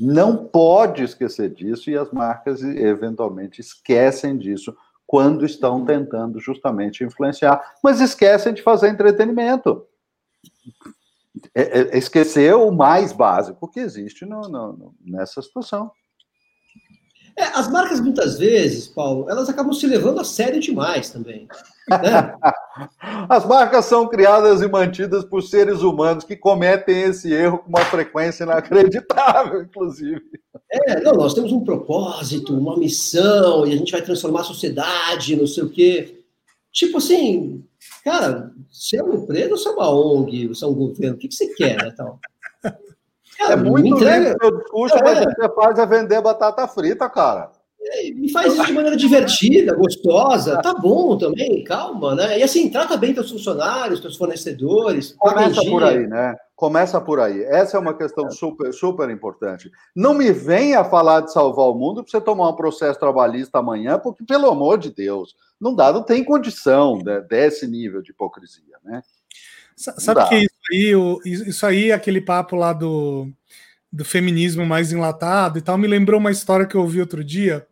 Não pode esquecer disso e as marcas eventualmente esquecem disso quando estão tentando justamente influenciar, mas esquecem de fazer entretenimento. É, é, esquecer o mais básico que existe no, no, nessa situação. É, as marcas, muitas vezes, Paulo, elas acabam se levando a sério demais também. Né? [laughs] As marcas são criadas e mantidas por seres humanos que cometem esse erro com uma frequência inacreditável, [laughs] inclusive. É, não, nós temos um propósito, uma missão, e a gente vai transformar a sociedade, não sei o quê. Tipo assim, cara, se é uma empresa ou se é uma ONG, se é um governo, o que, que você quer, né? Tal? Cara, é muito entrega... seu discurso, é. mas o que você faz é vender batata frita, cara. É, e faz isso de maneira divertida, gostosa, tá bom também, calma, né? E assim, trata bem teus funcionários, teus fornecedores. Começa por aí, né? Começa por aí. Essa é uma questão super, super importante. Não me venha falar de salvar o mundo para você tomar um processo trabalhista amanhã, porque, pelo amor de Deus, não dá, não tem condição desse nível de hipocrisia, né? Sabe que isso aí, o, isso aí, aquele papo lá do, do feminismo mais enlatado e tal, me lembrou uma história que eu ouvi outro dia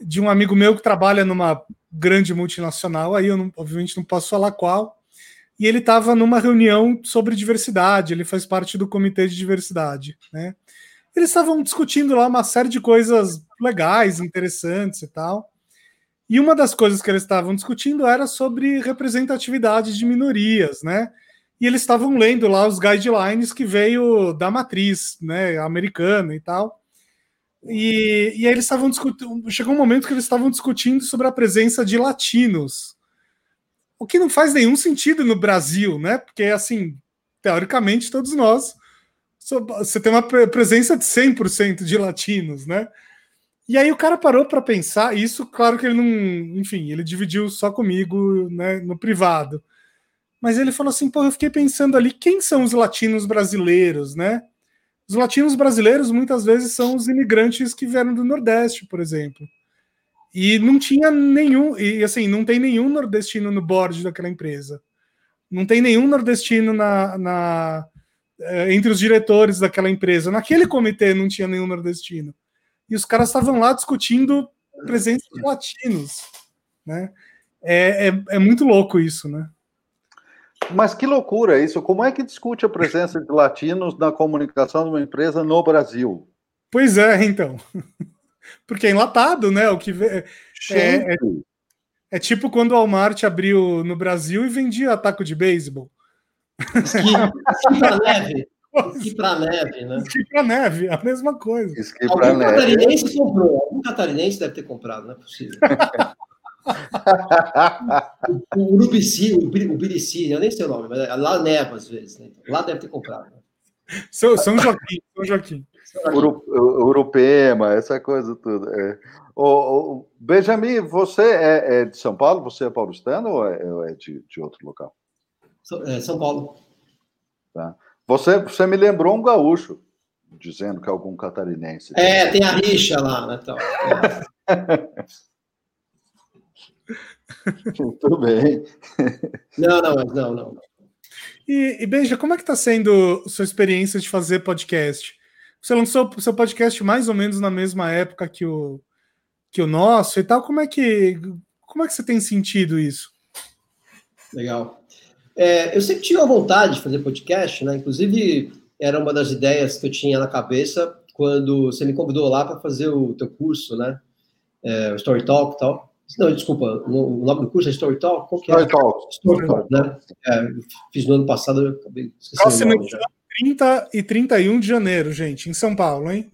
de um amigo meu que trabalha numa grande multinacional, aí eu não, obviamente não posso falar qual, e ele estava numa reunião sobre diversidade, ele faz parte do comitê de diversidade, né? Eles estavam discutindo lá uma série de coisas legais, interessantes e tal. E uma das coisas que eles estavam discutindo era sobre representatividade de minorias, né? E eles estavam lendo lá os guidelines que veio da matriz, né, americana e tal. E, e aí eles estavam discutindo. Chegou um momento que eles estavam discutindo sobre a presença de latinos. O que não faz nenhum sentido no Brasil, né? Porque, assim, teoricamente, todos nós. Você tem uma presença de 100% de latinos, né? E aí o cara parou para pensar, isso, claro que ele não, enfim, ele dividiu só comigo, né, no privado. Mas ele falou assim, pô, eu fiquei pensando ali, quem são os latinos brasileiros, né? Os latinos brasileiros muitas vezes são os imigrantes que vieram do Nordeste, por exemplo. E não tinha nenhum, e assim, não tem nenhum nordestino no board daquela empresa. Não tem nenhum nordestino na, na eh, entre os diretores daquela empresa. Naquele comitê não tinha nenhum nordestino e os caras estavam lá discutindo presença de latinos, né? É, é, é, muito louco isso, né? Mas que loucura isso! Como é que discute a presença de latinos na comunicação de uma empresa no Brasil? Pois é, então. [laughs] Porque é enlatado, né? O que é, é, é, tipo quando o Walmart abriu no Brasil e vendia taco de beisebol. Esqui, esqui leve. Esqui para neve, né? Esqui para neve, a mesma coisa. Esqui Algum neve. catarinense comprou, algum catarinense deve ter comprado, não é possível. [laughs] o, o Urubici, o, Birici, eu nem sei o nome, mas lá neva às vezes, né? Lá deve ter comprado. Né? São, São Joaquim, São Joaquim. Urupema, essa coisa tudo. É. O, o, Benjamin, você é, é, de São Paulo? Você é paulistano ou é, é de, de, outro local? É, São Paulo. Tá. Você, você me lembrou um gaúcho, dizendo que é algum catarinense. É, tem a rixa lá, né? Então, é. [laughs] Muito bem. Não, não, não, não. E, e Benja, como é que está sendo sua experiência de fazer podcast? Você lançou o seu podcast mais ou menos na mesma época que o, que o nosso e tal. Como é que, como é que você tem sentido isso? Legal. É, eu sempre tive a vontade de fazer podcast, né? Inclusive, era uma das ideias que eu tinha na cabeça quando você me convidou lá para fazer o teu curso, né? É, o Story Talk e tal. Não, desculpa, o nome do curso é Story Talk? Qual que é? Story Talk. Story Talk, né? É, fiz no ano passado, eu acabei esquecendo o nome já. 30 e 31 de janeiro, gente, em São Paulo, hein?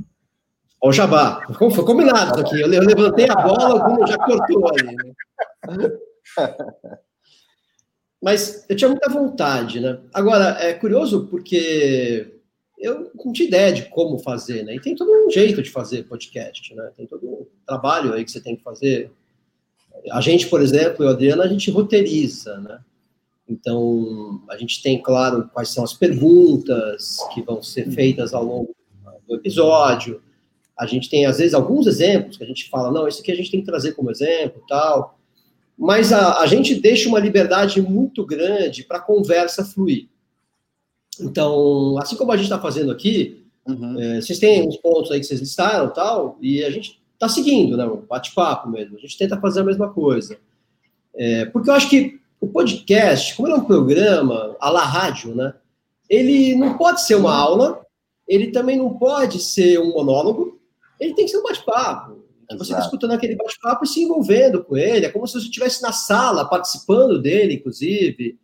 Ó, o Jabá. Foi combinado isso aqui. Eu levantei a bola, o Bruno já cortou ali. Né? [laughs] Mas eu tinha muita vontade, né? Agora, é curioso porque eu não tinha ideia de como fazer, né? E tem todo um jeito de fazer podcast, né? Tem todo um trabalho aí que você tem que fazer a gente, por exemplo, eu e a Adriana, a gente roteiriza, né? Então, a gente tem, claro, quais são as perguntas que vão ser feitas ao longo do episódio. A gente tem, às vezes, alguns exemplos que a gente fala, não, isso aqui a gente tem que trazer como exemplo tal. Mas a, a gente deixa uma liberdade muito grande para a conversa fluir. Então, assim como a gente está fazendo aqui, uhum. é, vocês têm uns pontos aí que vocês listaram tal, e a gente está seguindo, né? Um bate-papo mesmo. A gente tenta fazer a mesma coisa. É, porque eu acho que o podcast, como ele é um programa, a la rádio, né? Ele não pode ser uma aula, ele também não pode ser um monólogo, ele tem que ser um bate-papo. Você está escutando aquele bate-papo e se envolvendo com ele, é como se você estivesse na sala, participando dele, inclusive.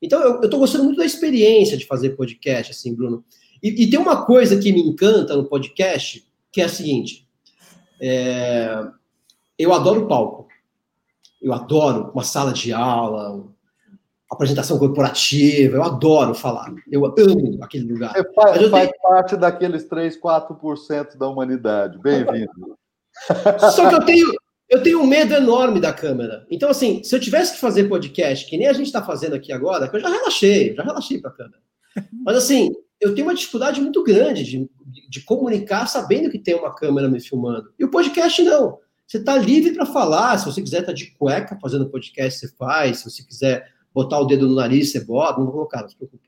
Então, eu estou gostando muito da experiência de fazer podcast, assim, Bruno. E, e tem uma coisa que me encanta no podcast, que é a seguinte: é, eu adoro palco. Eu adoro uma sala de aula, apresentação corporativa, eu adoro falar. Eu amo aquele lugar. Você faz, faz tenho... parte daqueles 3, 4% da humanidade. Bem-vindo. Só que eu tenho, eu tenho um medo enorme da câmera. Então, assim, se eu tivesse que fazer podcast, que nem a gente está fazendo aqui agora, que eu já relaxei, já relaxei para a câmera. Mas, assim, eu tenho uma dificuldade muito grande de, de, comunicar sabendo que tem uma câmera me filmando. E o podcast não. Você está livre para falar. Se você quiser estar tá de cueca fazendo podcast, você faz. Se você quiser botar o dedo no nariz, você bota. Não vou colocar, não se preocupe.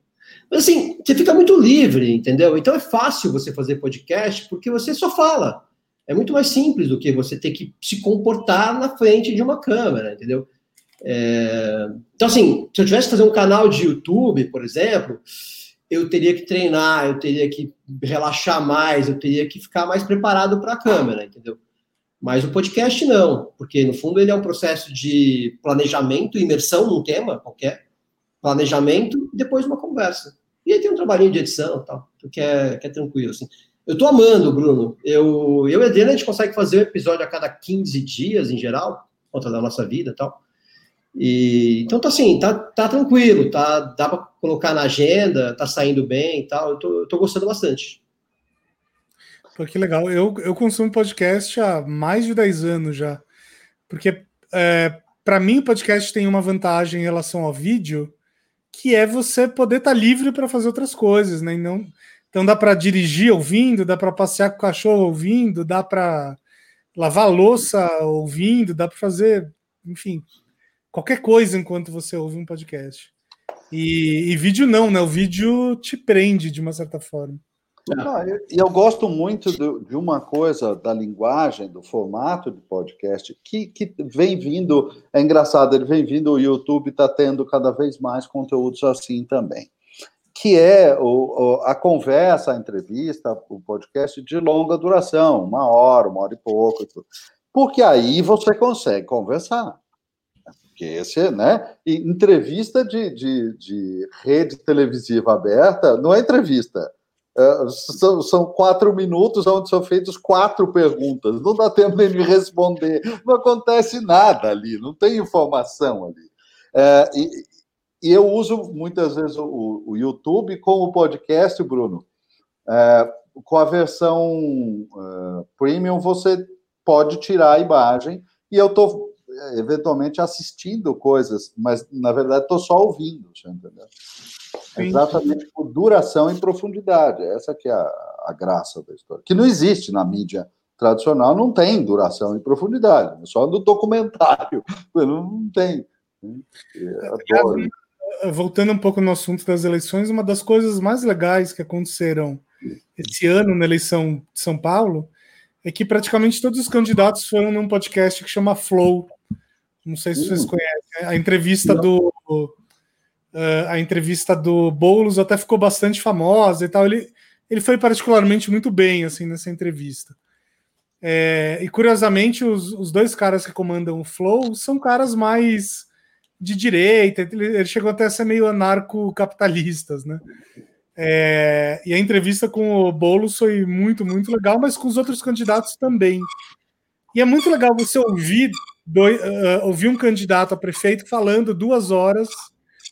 Mas assim, você fica muito livre, entendeu? Então é fácil você fazer podcast porque você só fala. É muito mais simples do que você ter que se comportar na frente de uma câmera, entendeu? É... Então, assim, se eu tivesse que fazer um canal de YouTube, por exemplo, eu teria que treinar, eu teria que relaxar mais, eu teria que ficar mais preparado para a câmera, entendeu? Mas o podcast não, porque no fundo ele é um processo de planejamento, imersão num tema qualquer, planejamento e depois uma conversa. E aí tem um trabalhinho de edição tal, que é, que é tranquilo, assim. Eu tô amando, Bruno. Eu, eu e a Adriana, a gente consegue fazer um episódio a cada 15 dias, em geral, conta da nossa vida e tal. E, então tá assim, tá, tá tranquilo, tá, dá para colocar na agenda, tá saindo bem e tal. Eu tô, eu tô gostando bastante. Pô, que legal. Eu, eu consumo podcast há mais de 10 anos já. Porque é, para mim o podcast tem uma vantagem em relação ao vídeo, que é você poder estar tá livre para fazer outras coisas, né? não, então dá para dirigir ouvindo, dá para passear com o cachorro ouvindo, dá para lavar louça ouvindo, dá para fazer, enfim, qualquer coisa enquanto você ouve um podcast. E, e, vídeo não, né? O vídeo te prende de uma certa forma. Ah, e eu gosto muito do, de uma coisa da linguagem, do formato de podcast, que, que vem vindo, é engraçado, ele vem vindo, o YouTube está tendo cada vez mais conteúdos assim também, que é o, a conversa, a entrevista, o podcast de longa duração, uma hora, uma hora e pouco, porque aí você consegue conversar porque esse, né? E entrevista de, de, de rede televisiva aberta não é entrevista. É, são, são, quatro minutos onde são feitas quatro perguntas. Não dá tempo nem de responder. Não acontece nada ali, não tem informação ali. É, e, e, eu uso muitas vezes o, o, YouTube como podcast, Bruno. É, com a versão uh, premium você pode tirar a imagem e eu estou eventualmente assistindo coisas, mas na verdade estou só ouvindo, entendeu? Exatamente por duração e profundidade. Essa que é a, a, graça da história. Que não existe na mídia tradicional, não tem duração e profundidade. Só no documentário. [laughs] Não, tem. Adoro. Voltando um pouco no assunto das eleições, uma das coisas mais legais que aconteceram esse ano na eleição de São Paulo é que praticamente todos os candidatos foram num podcast que chama Flow. Não sei se vocês hum. conhecem. A entrevista do Uh, a entrevista do Boulos até ficou bastante famosa e tal. Ele, ele foi particularmente muito bem assim nessa entrevista. É, e curiosamente, os, os, dois caras que comandam o Flow são caras mais de direita, ele, chegou até a ser meio anarco-capitalistas, né? É, e a entrevista com o Boulos foi muito, muito legal, mas com os outros candidatos também. E é muito legal você ouvir, uh, ouvir um candidato a prefeito falando duas horas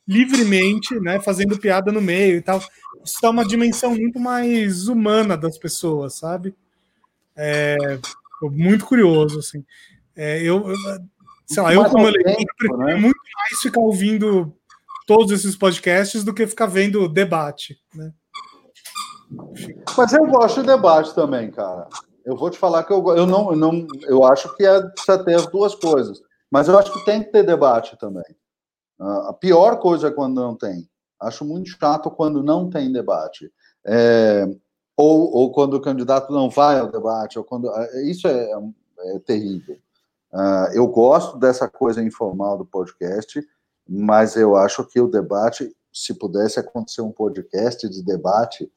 livremente, né, fazendo piada no meio e tal. Isso dá uma dimensão muito mais humana das pessoas, sabe? É, muito curioso, assim. É, eu, eu, sei lá, eu como eleitor, prefiro né? muito mais ficar ouvindo todos esses podcasts do que ficar vendo debate, né? Mas eu gosto de debate também, cara. Eu vou te falar que eu, eu não, eu não, eu acho que é, precisa ter as duas coisas. Mas eu acho que tem que ter debate também. A pior coisa é quando não tem. Acho muito chato quando não tem debate. É, ou, ou quando o candidato não vai ao debate, ou quando é, isso é, é terrível. Uh, eu gosto dessa coisa informal do podcast, mas eu acho que o debate, se pudesse acontecer um podcast de debate,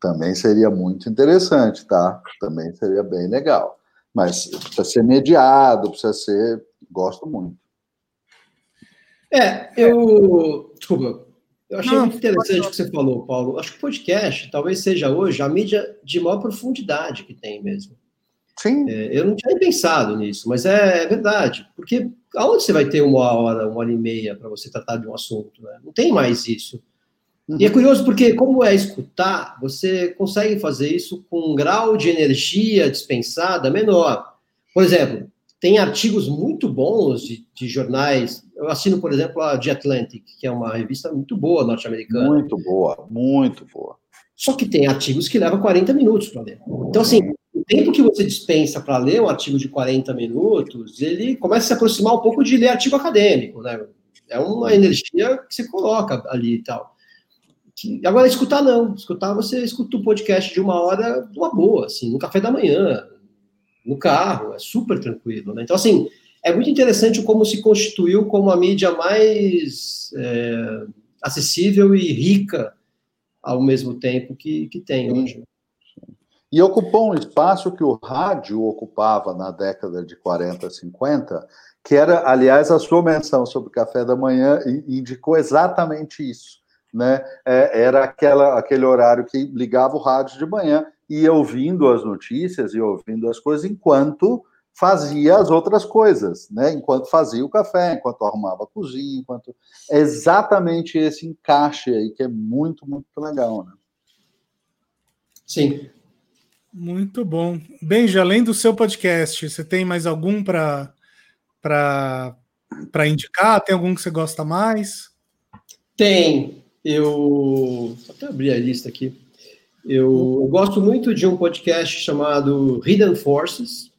também seria muito interessante, tá? Também seria bem legal. Mas precisa ser mediado, precisa ser. Gosto muito. É, eu. Desculpa. Eu achei não, muito interessante o que você falou, Paulo. Acho que o podcast talvez seja hoje a mídia de maior profundidade que tem mesmo. Sim. É, eu não tinha pensado nisso, mas é, é, verdade. Porque aonde você vai ter uma hora, uma hora e meia para você tratar de um assunto? Né? Não tem mais isso. Uhum. E é curioso porque, como é escutar, você consegue fazer isso com um grau de energia dispensada menor. Por exemplo, tem artigos muito bons de, de, jornais. Eu assino, por exemplo, a The Atlantic, que é uma revista muito boa norte-americana. Muito boa, muito boa. Só que tem artigos que levam 40 minutos para ler. Então, assim, o tempo que você dispensa para ler um artigo de 40 minutos, ele começa a se aproximar um pouco de ler artigo acadêmico, né? É uma energia que você coloca ali e tal. Agora, escutar não. Escutar, você escuta um podcast de uma hora, uma boa, assim, no café da manhã, no carro, é super tranquilo. Né? Então, assim, é muito interessante como se constituiu como a mídia mais é, acessível e rica ao mesmo tempo que, que tem hoje. E ocupou um espaço que o rádio ocupava na década de 40, 50, que era, aliás, a sua menção sobre café da manhã indicou exatamente isso. Né? É, era aquela, aquele horário que ligava o rádio de manhã e ouvindo as notícias e ouvindo as coisas enquanto fazia as outras coisas, né? Enquanto fazia o café, enquanto arrumava a cozinha, enquanto é exatamente esse encaixe aí que é muito muito legal, né? Sim. Muito bom. Benja, além do seu podcast, você tem mais algum para indicar? Tem algum que você gosta mais? Tem. Eu vou até abrir a lista aqui. Eu, eu, gosto muito de um podcast chamado Hidden Forces.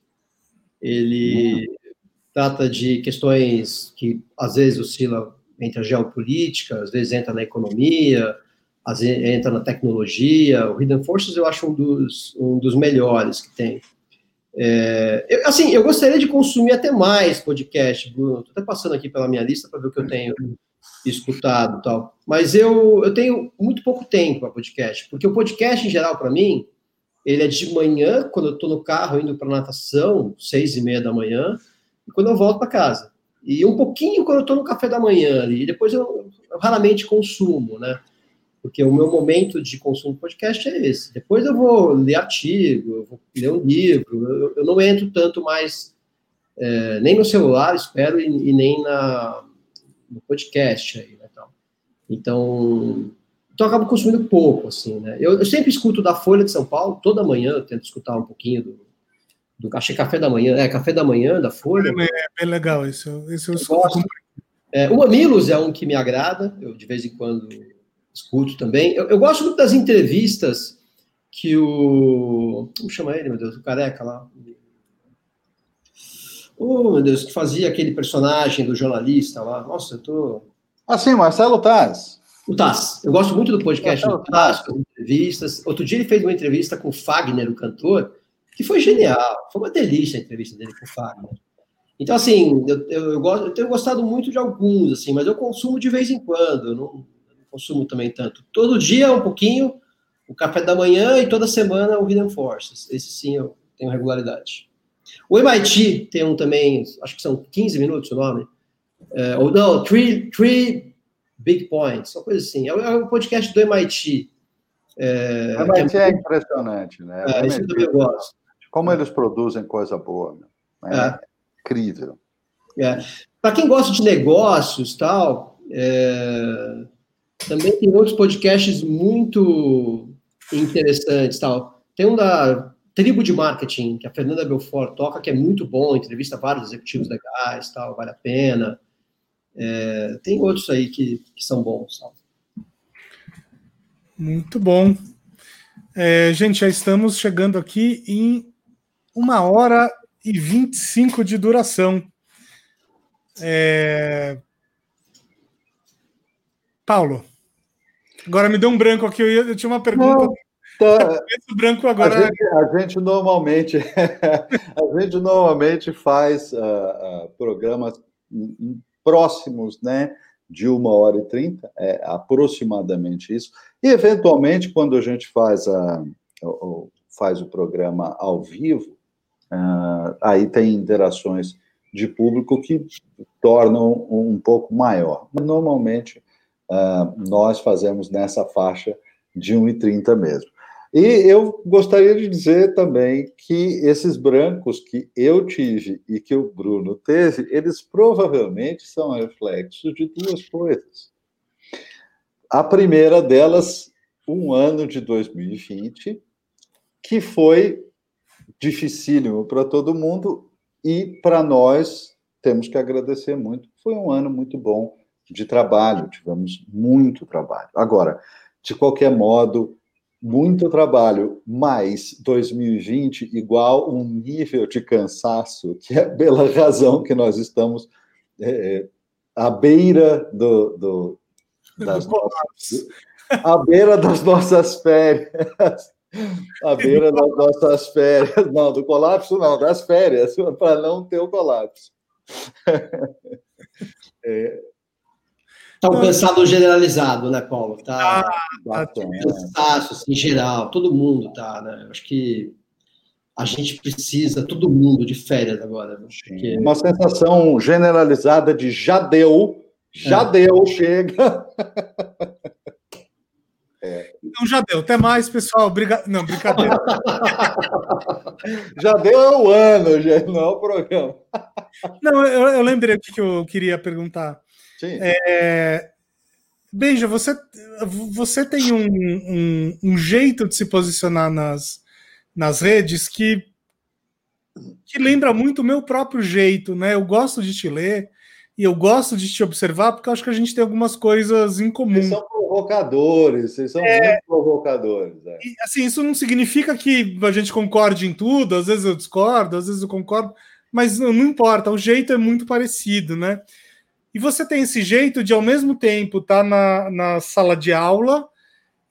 Ele uhum. trata de questões que às vezes oscilam entre a geopolítica, às vezes entra na economia, vezes entra na tecnologia. O Hidden Forces eu acho um dos, um dos melhores que tem. É, eu, assim, eu gostaria de consumir até mais podcast, Bruno. Estou até passando aqui pela minha lista para ver o que eu tenho escutado tal. Mas eu, eu tenho muito pouco tempo para podcast, porque o podcast, em geral, para mim, ele é de manhã, quando eu estou no carro indo para natação, seis e meia da manhã, e quando eu volto para casa. E um pouquinho quando eu estou no café da manhã, e depois eu, eu, raramente consumo, né? Porque o meu momento de consumo de podcast é esse. Depois eu vou ler artigo, eu vou ler um livro, eu, eu não entro tanto mais, é, nem no celular, espero, e, e nem na, no podcast aí, né, tal. Então, Então eu acabo consumindo pouco, assim, né? Eu, eu, sempre escuto da Folha de São Paulo, toda manhã eu tento escutar um pouquinho do, do achei café da manhã, é café da manhã da Folha. É, é bem legal isso. Esse eu, eu gosto. É, o Mamilos é um que me agrada, eu de vez em quando escuto também. Eu, eu gosto muito das entrevistas que o. Como chama ele, meu Deus? O careca lá. Oh, meu Deus, que fazia aquele personagem do jornalista lá. Nossa, eu tô. Ah, sim, Marcelo Taz. O Taz. Eu gosto muito do podcast Marcelo do Taz, com entrevistas. Outro dia ele fez uma entrevista com o Fagner, o cantor, que foi genial. Foi uma delícia a entrevista dele com o Fagner. Então, assim, eu, eu, eu, gosto, eu tenho gostado muito de alguns, assim, mas eu consumo de vez em quando. Eu não, consumo também tanto. Todo dia um pouquinho, o café da manhã e toda semana o Hidden Forces. Esse sim eu tenho regularidade. O MIT tem um também, acho que são 15 minutos o nome. É, ou não, three, three Big Points, uma coisa assim. É, é um podcast do MIT. É, o MIT é, é impressionante, né? É, isso eu também gosto. Como eles produzem coisa boa. Né? É, incrível. É. Para quem gosta de negócios tal, é, também tem outros podcasts muito interessantes tal. Tem um da Tribo de Marketing, que a Fernanda Belfort toca, que é muito bom, entrevista vários executivos legais, tal, vale a pena. É, tem outros aí que, que são bons. Tal. Muito bom. É, gente, já estamos chegando aqui em uma hora e 25 de duração. É... Paulo, agora me deu um branco aqui. Eu, ia, eu tinha uma pergunta. Não, Tá. branco agora. A gente, a gente normalmente, [laughs] a gente normalmente faz uh, uh, programas próximos, né? De uma hora e trinta, é aproximadamente isso. E, eventualmente, quando a gente faz, a, faz o programa ao vivo, uh, aí tem interações de público que tornam um pouco maior. Mas, normalmente, nós fazemos nessa faixa de 1,30 mesmo. E eu gostaria de dizer também que esses brancos que eu tive e que o Bruno teve, eles provavelmente são reflexos de duas coisas. A primeira delas, um ano de 2020, que foi dificílimo para todo mundo e para nós temos que agradecer muito. Foi um ano muito bom de trabalho, tivemos muito trabalho. Agora, de qualquer modo, muito trabalho, mais 2020 igual um nível de cansaço, que é pela [laughs] razão que nós estamos é, é à beira do, do das nossas, à beira das nossas férias, à [laughs] beira das nossas férias, não, do colapso não, das férias, [laughs] para não ter o colapso. É, Tá um cansado generalizado, né, Paulo? Tá, ah, tá cansaço, assim, em geral, todo mundo tá, né? Acho que a gente precisa, todo mundo, de férias agora. Né? Porque... Uma sensação generalizada de já deu, já é. deu, chega. [laughs] É. Então já deu. Até mais, pessoal. Obrigado. Não, brincadeira. [laughs] já deu o ano, já não é o programa. Não, eu, eu lembrei o que eu queria perguntar. Sim. É, você, você tem um, um, um, jeito de se posicionar nas, nas redes que, que lembra muito o meu próprio jeito, né? Eu gosto de te ler e eu gosto de te observar porque eu acho que a gente tem algumas coisas em comum. Vocês são provocadores, vocês são é, muito provocadores. É. E, assim, isso não significa que a gente concorde em tudo, às vezes eu discordo, às vezes eu concordo, mas não, não importa, o jeito é muito parecido, né? E você tem esse jeito de, ao mesmo tempo, estar tá na, na sala de aula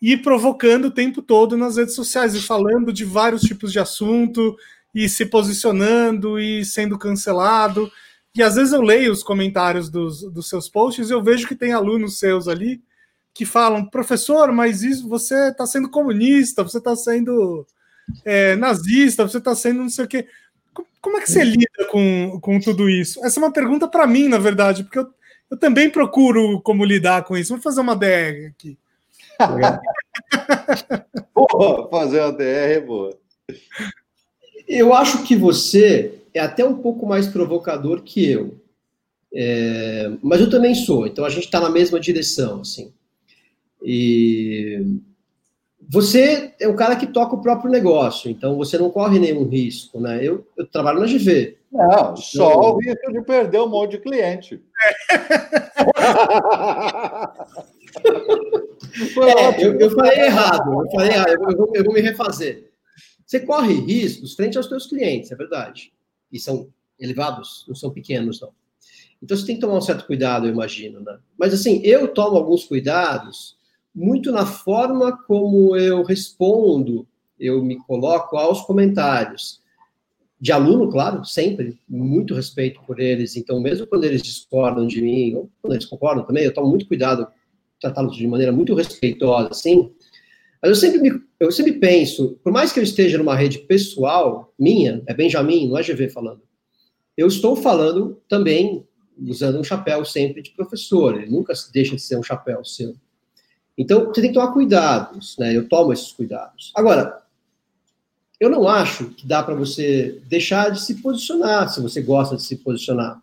e provocando o tempo todo nas redes sociais e falando de vários tipos de assunto e se posicionando e sendo cancelado. E às vezes eu leio os comentários dos, dos seus posts e eu vejo que tem alunos seus ali que falam, professor, mas isso você está sendo comunista, você está sendo é, nazista, você está sendo não sei o quê. Como é que você lida com, com tudo isso? Essa é uma pergunta para mim, na verdade, porque eu, eu também procuro como lidar com isso. Vamos fazer uma DR aqui. [laughs] boa, fazer uma DR é boa. Eu acho que você é até um pouco mais provocador que eu. É, mas eu também sou, então a gente está na mesma direção, assim. E você é o cara que toca o próprio negócio, então você não corre nenhum risco, né? Eu, eu trabalho na GV. Não, só então, o risco de perder um monte de cliente. [laughs] é, eu, eu, falei errado, eu falei errado, eu vou, eu vou me refazer. Você corre riscos frente aos seus clientes, é verdade. E são elevados, não são pequenos, não. Então você tem que tomar um certo cuidado, eu imagino, né? Mas assim, eu tomo alguns cuidados muito na forma como eu respondo, eu me coloco aos comentários. De aluno, claro, sempre, muito respeito por eles. Então, mesmo quando eles discordam de mim, ou quando eles concordam também, eu tomo muito cuidado, tratá-los de maneira muito respeitosa, assim. Mas eu sempre, me, eu sempre penso, por mais que eu esteja numa rede pessoal minha, é Benjamin, não é GV falando, eu estou falando também usando um chapéu sempre de professor, ele nunca deixa de ser um chapéu seu. Então, você tem que tomar cuidados, né? Eu tomo esses cuidados. Agora, eu não acho que dá para você deixar de se posicionar, se você gosta de se posicionar.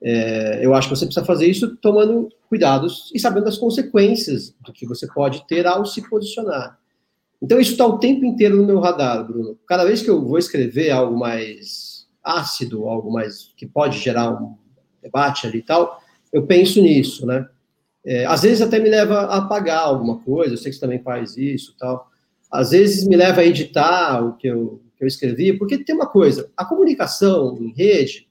É, eu acho que você precisa fazer isso tomando cuidados e sabendo as consequências do que você pode ter ao se posicionar. Então, isso está o tempo inteiro no meu radar, Bruno. Cada vez que eu vou escrever algo mais ácido, algo mais que pode gerar um debate ali e tal, eu penso nisso, né? É, às vezes até me leva a apagar alguma coisa, eu sei que você também faz isso tal. Às vezes me leva a editar o que eu, que eu escrevi, porque tem uma coisa, a comunicação em rede,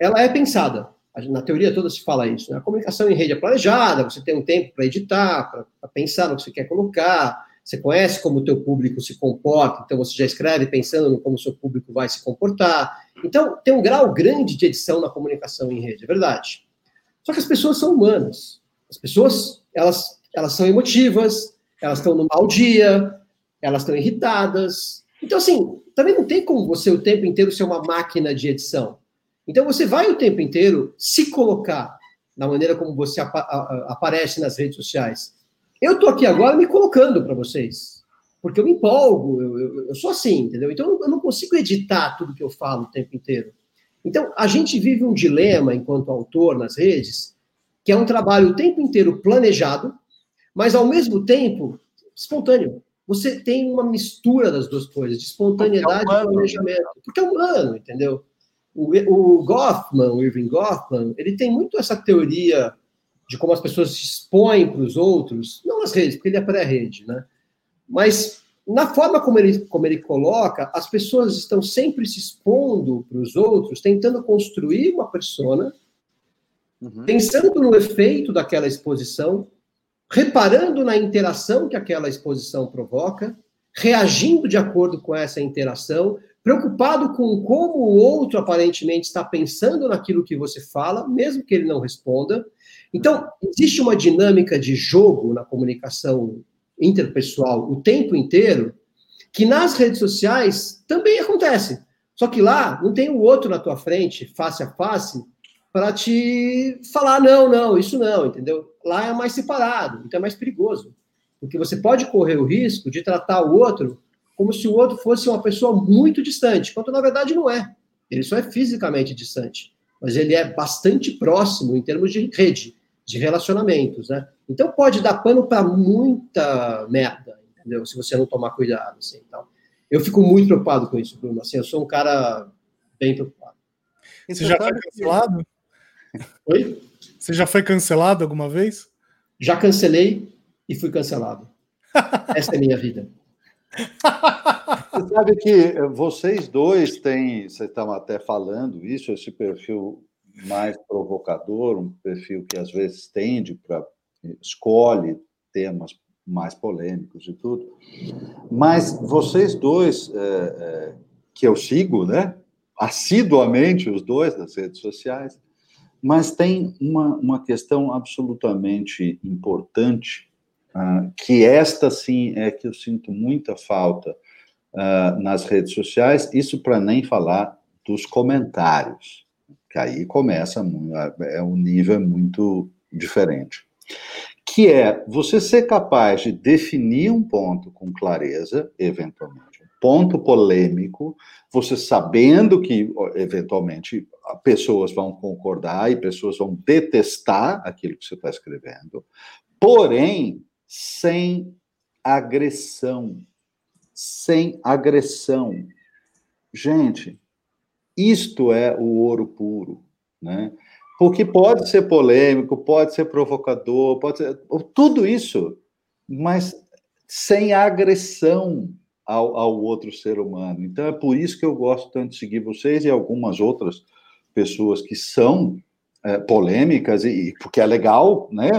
ela é pensada. Na teoria toda se fala isso. Né? A comunicação em rede é planejada, você tem um tempo para editar, para pensar no que você quer colocar, você conhece como o teu público se comporta, então você já escreve pensando no como o seu público vai se comportar. Então, tem um grau grande de edição na comunicação em rede, é verdade. Só que as pessoas são humanas. As pessoas, elas, elas são emotivas, elas estão no mau dia, elas estão irritadas. Então, assim, também não tem como você o tempo inteiro ser uma máquina de edição. Então, você vai o tempo inteiro se colocar da maneira como você apa aparece nas redes sociais. Eu estou aqui agora me colocando para vocês, porque eu me empolgo, eu, eu, eu, sou assim, entendeu? Então eu não consigo editar tudo que eu falo o tempo inteiro. Então a gente vive um dilema enquanto autor nas redes, que é um trabalho o tempo inteiro planejado, mas ao mesmo tempo espontâneo. Você tem uma mistura das duas coisas, de espontaneidade é e planejamento, porque é humano, entendeu? O, o Goffman, o Irving Goffman, ele tem muito essa teoria de como as pessoas se expõem para os outros, não nas redes, porque ele é pré-rede, né? Mas na forma como ele, como ele coloca, as pessoas estão sempre se expondo para os outros, tentando construir uma persona, uhum. pensando no efeito daquela exposição, reparando na interação que aquela exposição provoca, reagindo de acordo com essa interação, preocupado com como o outro aparentemente está pensando naquilo que você fala, mesmo que ele não responda, então, existe uma dinâmica de jogo na comunicação interpessoal o tempo inteiro, que nas redes sociais também acontece. Só que lá não tem o outro na tua frente, face a face, para te falar, não, não, isso não, entendeu? Lá é mais separado, então é mais perigoso. Porque você pode correr o risco de tratar o outro como se o outro fosse uma pessoa muito distante, quando na verdade não é. Ele só é fisicamente distante, mas ele é bastante próximo em termos de rede de relacionamentos, né? Então pode dar pano para muita merda, entendeu? Se você não tomar cuidado, assim, então. Eu fico muito preocupado com isso, Bruno. Assim, eu sou um cara bem preocupado. Você já foi cancelado? Oi? Você já foi cancelado alguma vez? Já cancelei e fui cancelado. [laughs] Essa é a minha vida. Você sabe que vocês dois têm, vocês estão até falando isso, esse perfil mais provocador, um perfil que às vezes tende para escolhe temas mais polêmicos e tudo. Mas vocês dois, é, é, que eu sigo, né, assiduamente os dois nas redes sociais, mas tem uma, uma questão absolutamente importante, uh, que esta sim é que eu sinto muita falta uh, nas redes sociais, isso para nem falar dos comentários que aí começa, é um nível muito diferente. Que é você ser capaz de definir um ponto com clareza, eventualmente, ponto polêmico, você sabendo que, eventualmente, pessoas vão concordar e pessoas vão detestar aquilo que você está escrevendo, porém, sem agressão. Sem agressão. Gente, isto é o ouro puro, né? Porque pode ser polêmico, pode ser provocador, pode ser tudo isso, mas sem agressão ao, ao outro ser humano. Então é por isso que eu gosto tanto de seguir vocês e algumas outras pessoas que são é, polêmicas e porque é legal, né?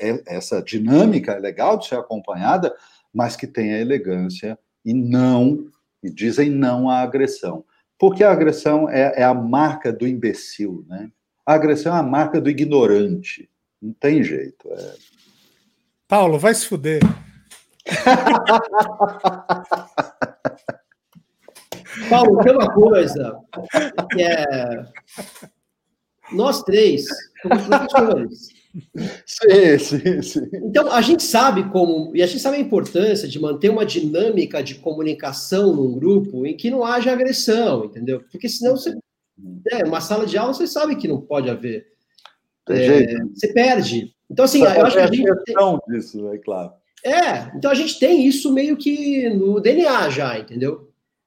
É, é, essa dinâmica é legal de ser acompanhada, mas que tem a elegância e não e dizem não à agressão, porque a agressão é, é a marca do imbecil, né? A agressão é a marca do ignorante, não tem jeito. É... Paulo, vai se fuder. [laughs] Paulo, tem uma coisa que é nós três somos professores. Sim, sim, sim. Então, a gente sabe como, e a gente sabe a importância de manter uma dinâmica de comunicação num grupo em que não haja agressão, entendeu? Porque senão você. É, uma sala de aula você sabe que não pode haver. É, você perde. Então, assim, eu acho que a gente. Tem... disso, é claro. É, então a gente tem isso meio que no DNA já, entendeu?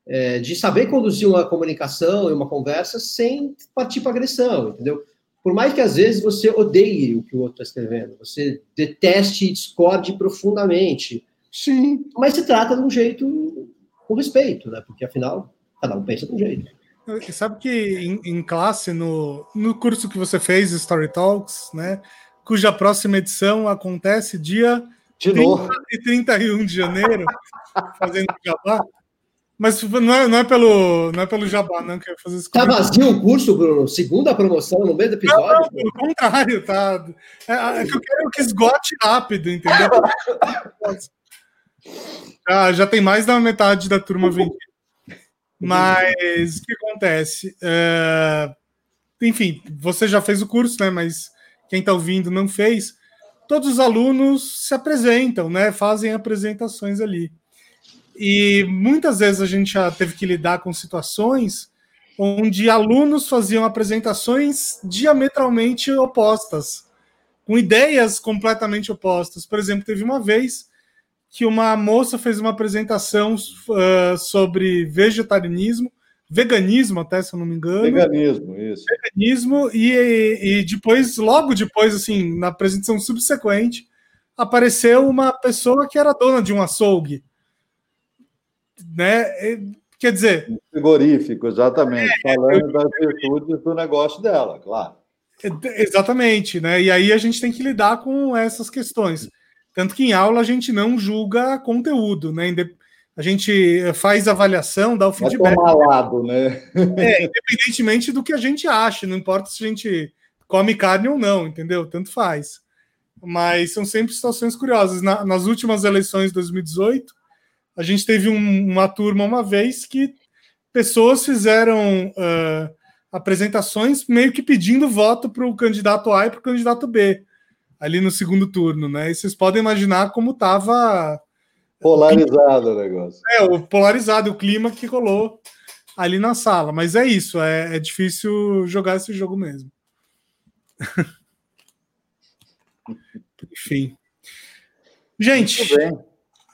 é, de saber conduzir uma comunicação e uma conversa sem partir para agressão, entendeu? Por mais que às vezes você odeie o que o outro está escrevendo, você deteste e discorde profundamente. Sim. Mas se trata de um jeito com respeito, né? Porque afinal, cada um pensa de um jeito. Sabe que em, em, classe, no, no curso que você fez, Story Talks, né? Cuja próxima edição acontece dia de 30 novo. e 31 de janeiro, fazendo jabá. Mas não é, não é, pelo, não é pelo jabá, não, que eu fazer isso. Tá vazio o curso, Bruno? Segunda promoção no meio do episódio? Não, não pelo contrário, tá. É, é, que eu quero que esgote rápido, entendeu? já, já tem mais da metade da turma vendida. Mas o que acontece? É, enfim, você já fez o curso, né? Mas quem está ouvindo não fez. Todos os alunos se apresentam, né? Fazem apresentações ali. E muitas vezes a gente já teve que lidar com situações onde alunos faziam apresentações diametralmente opostas, com ideias completamente opostas. Por exemplo, teve uma vez que uma moça fez uma apresentação uh, sobre vegetarianismo, veganismo até, se eu não me engano. Veganismo, isso. Veganismo, e, e depois, logo depois, assim, na apresentação subsequente, apareceu uma pessoa que era dona de um açougue né? Quer dizer. Frigorífico, exatamente. É, falando das virtudes do negócio dela, claro. Exatamente, né? E aí a gente tem que lidar com essas questões. Tanto que em aula a gente não julga conteúdo, né? A gente faz avaliação, dá o feedback. Vai lado, né? É, independentemente do que a gente acha, não importa se a gente come carne ou não, entendeu? Tanto faz. Mas são sempre situações curiosas. Na, nas últimas eleições de 2018, a gente teve um, uma turma uma vez que pessoas fizeram uh, apresentações meio que pedindo voto para o candidato A e para o candidato B, ali no segundo turno, né? E vocês podem imaginar como estava polarizado o negócio. É, o polarizado, o clima que rolou ali na sala. Mas é isso, é, é difícil jogar esse jogo mesmo. [laughs] Enfim. Gente,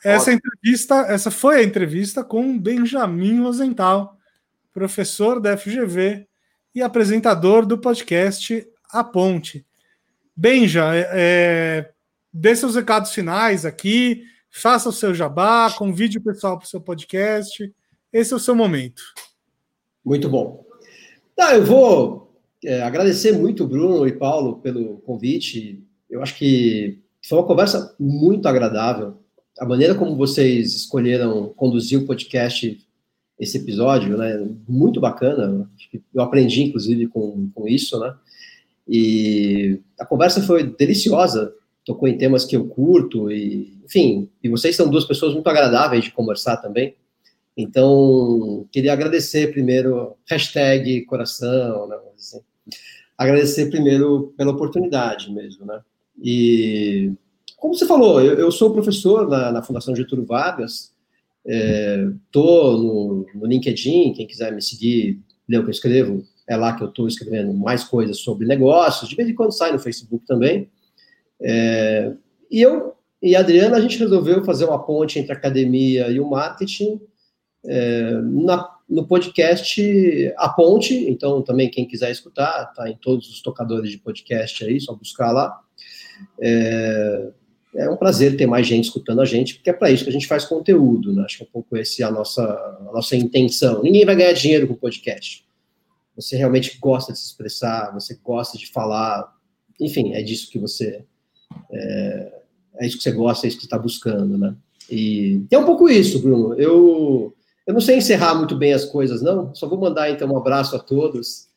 essa entrevista, essa foi a entrevista com Benjamin Rosenthal, professor da FGV e apresentador do podcast A Ponte. Benja, é, é, dê seus recados finais aqui, faça o seu jabá, convide o pessoal para o seu podcast. Esse é o seu momento. Muito bom. Tá, eu vou é, agradecer muito Bruno e Paulo pelo convite. Eu acho que foi uma conversa muito agradável a maneira como vocês escolheram conduzir o podcast, esse episódio, né, muito bacana. Eu aprendi, inclusive, com, com isso, né? E a conversa foi deliciosa, tocou em temas que eu curto, e, enfim, e vocês são duas pessoas muito agradáveis de conversar também. Então, queria agradecer primeiro, hashtag coração, né, assim, agradecer primeiro pela oportunidade mesmo, né? E como você falou, eu, eu sou professor na, na, Fundação Getúlio Vargas, estou é, no, no, LinkedIn, quem quiser me seguir, ler o que eu escrevo, é lá que eu estou escrevendo mais coisas sobre negócios, de vez em quando sai no Facebook também. É, e eu E a Adriana, a gente resolveu fazer uma ponte entre a academia e o marketing é, na, no podcast A Ponte. Então, também quem quiser escutar, tá em todos os tocadores de podcast aí, só buscar lá. É, é um prazer ter mais gente escutando a gente, porque é para isso que a gente faz conteúdo, né? Acho que é um pouco esse a nossa, a nossa intenção. Ninguém vai ganhar dinheiro com podcast. Você realmente gosta de se expressar, você gosta de falar, enfim, é disso que você é, é isso que você gosta, é isso que está buscando, né? E é um pouco isso, Bruno. Eu eu não sei encerrar muito bem as coisas, não. Só vou mandar então um abraço a todos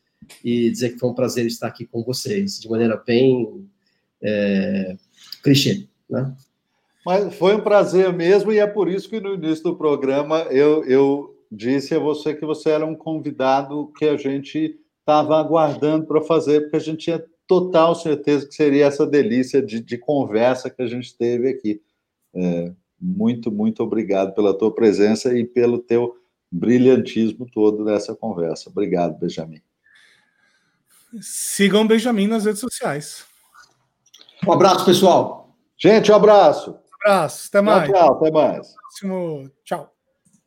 e dizer que foi um prazer estar aqui com vocês, de maneira bem é, clichê, né? Mas foi um prazer mesmo, e é por isso que no início do programa eu, eu disse a você que você era um convidado que a gente estava aguardando para fazer, porque a gente tinha total certeza que seria essa delícia de, de conversa que a gente teve aqui. É, muito, muito obrigado pela tua presença e pelo teu brilhantismo todo nessa conversa. Obrigado, Benjamin. Sigam o Benjamin nas redes sociais. Um abraço, pessoal. Gente, um abraço. Um abraço. Até mais. Tchau, tchau até mais. Próximo. Tchau.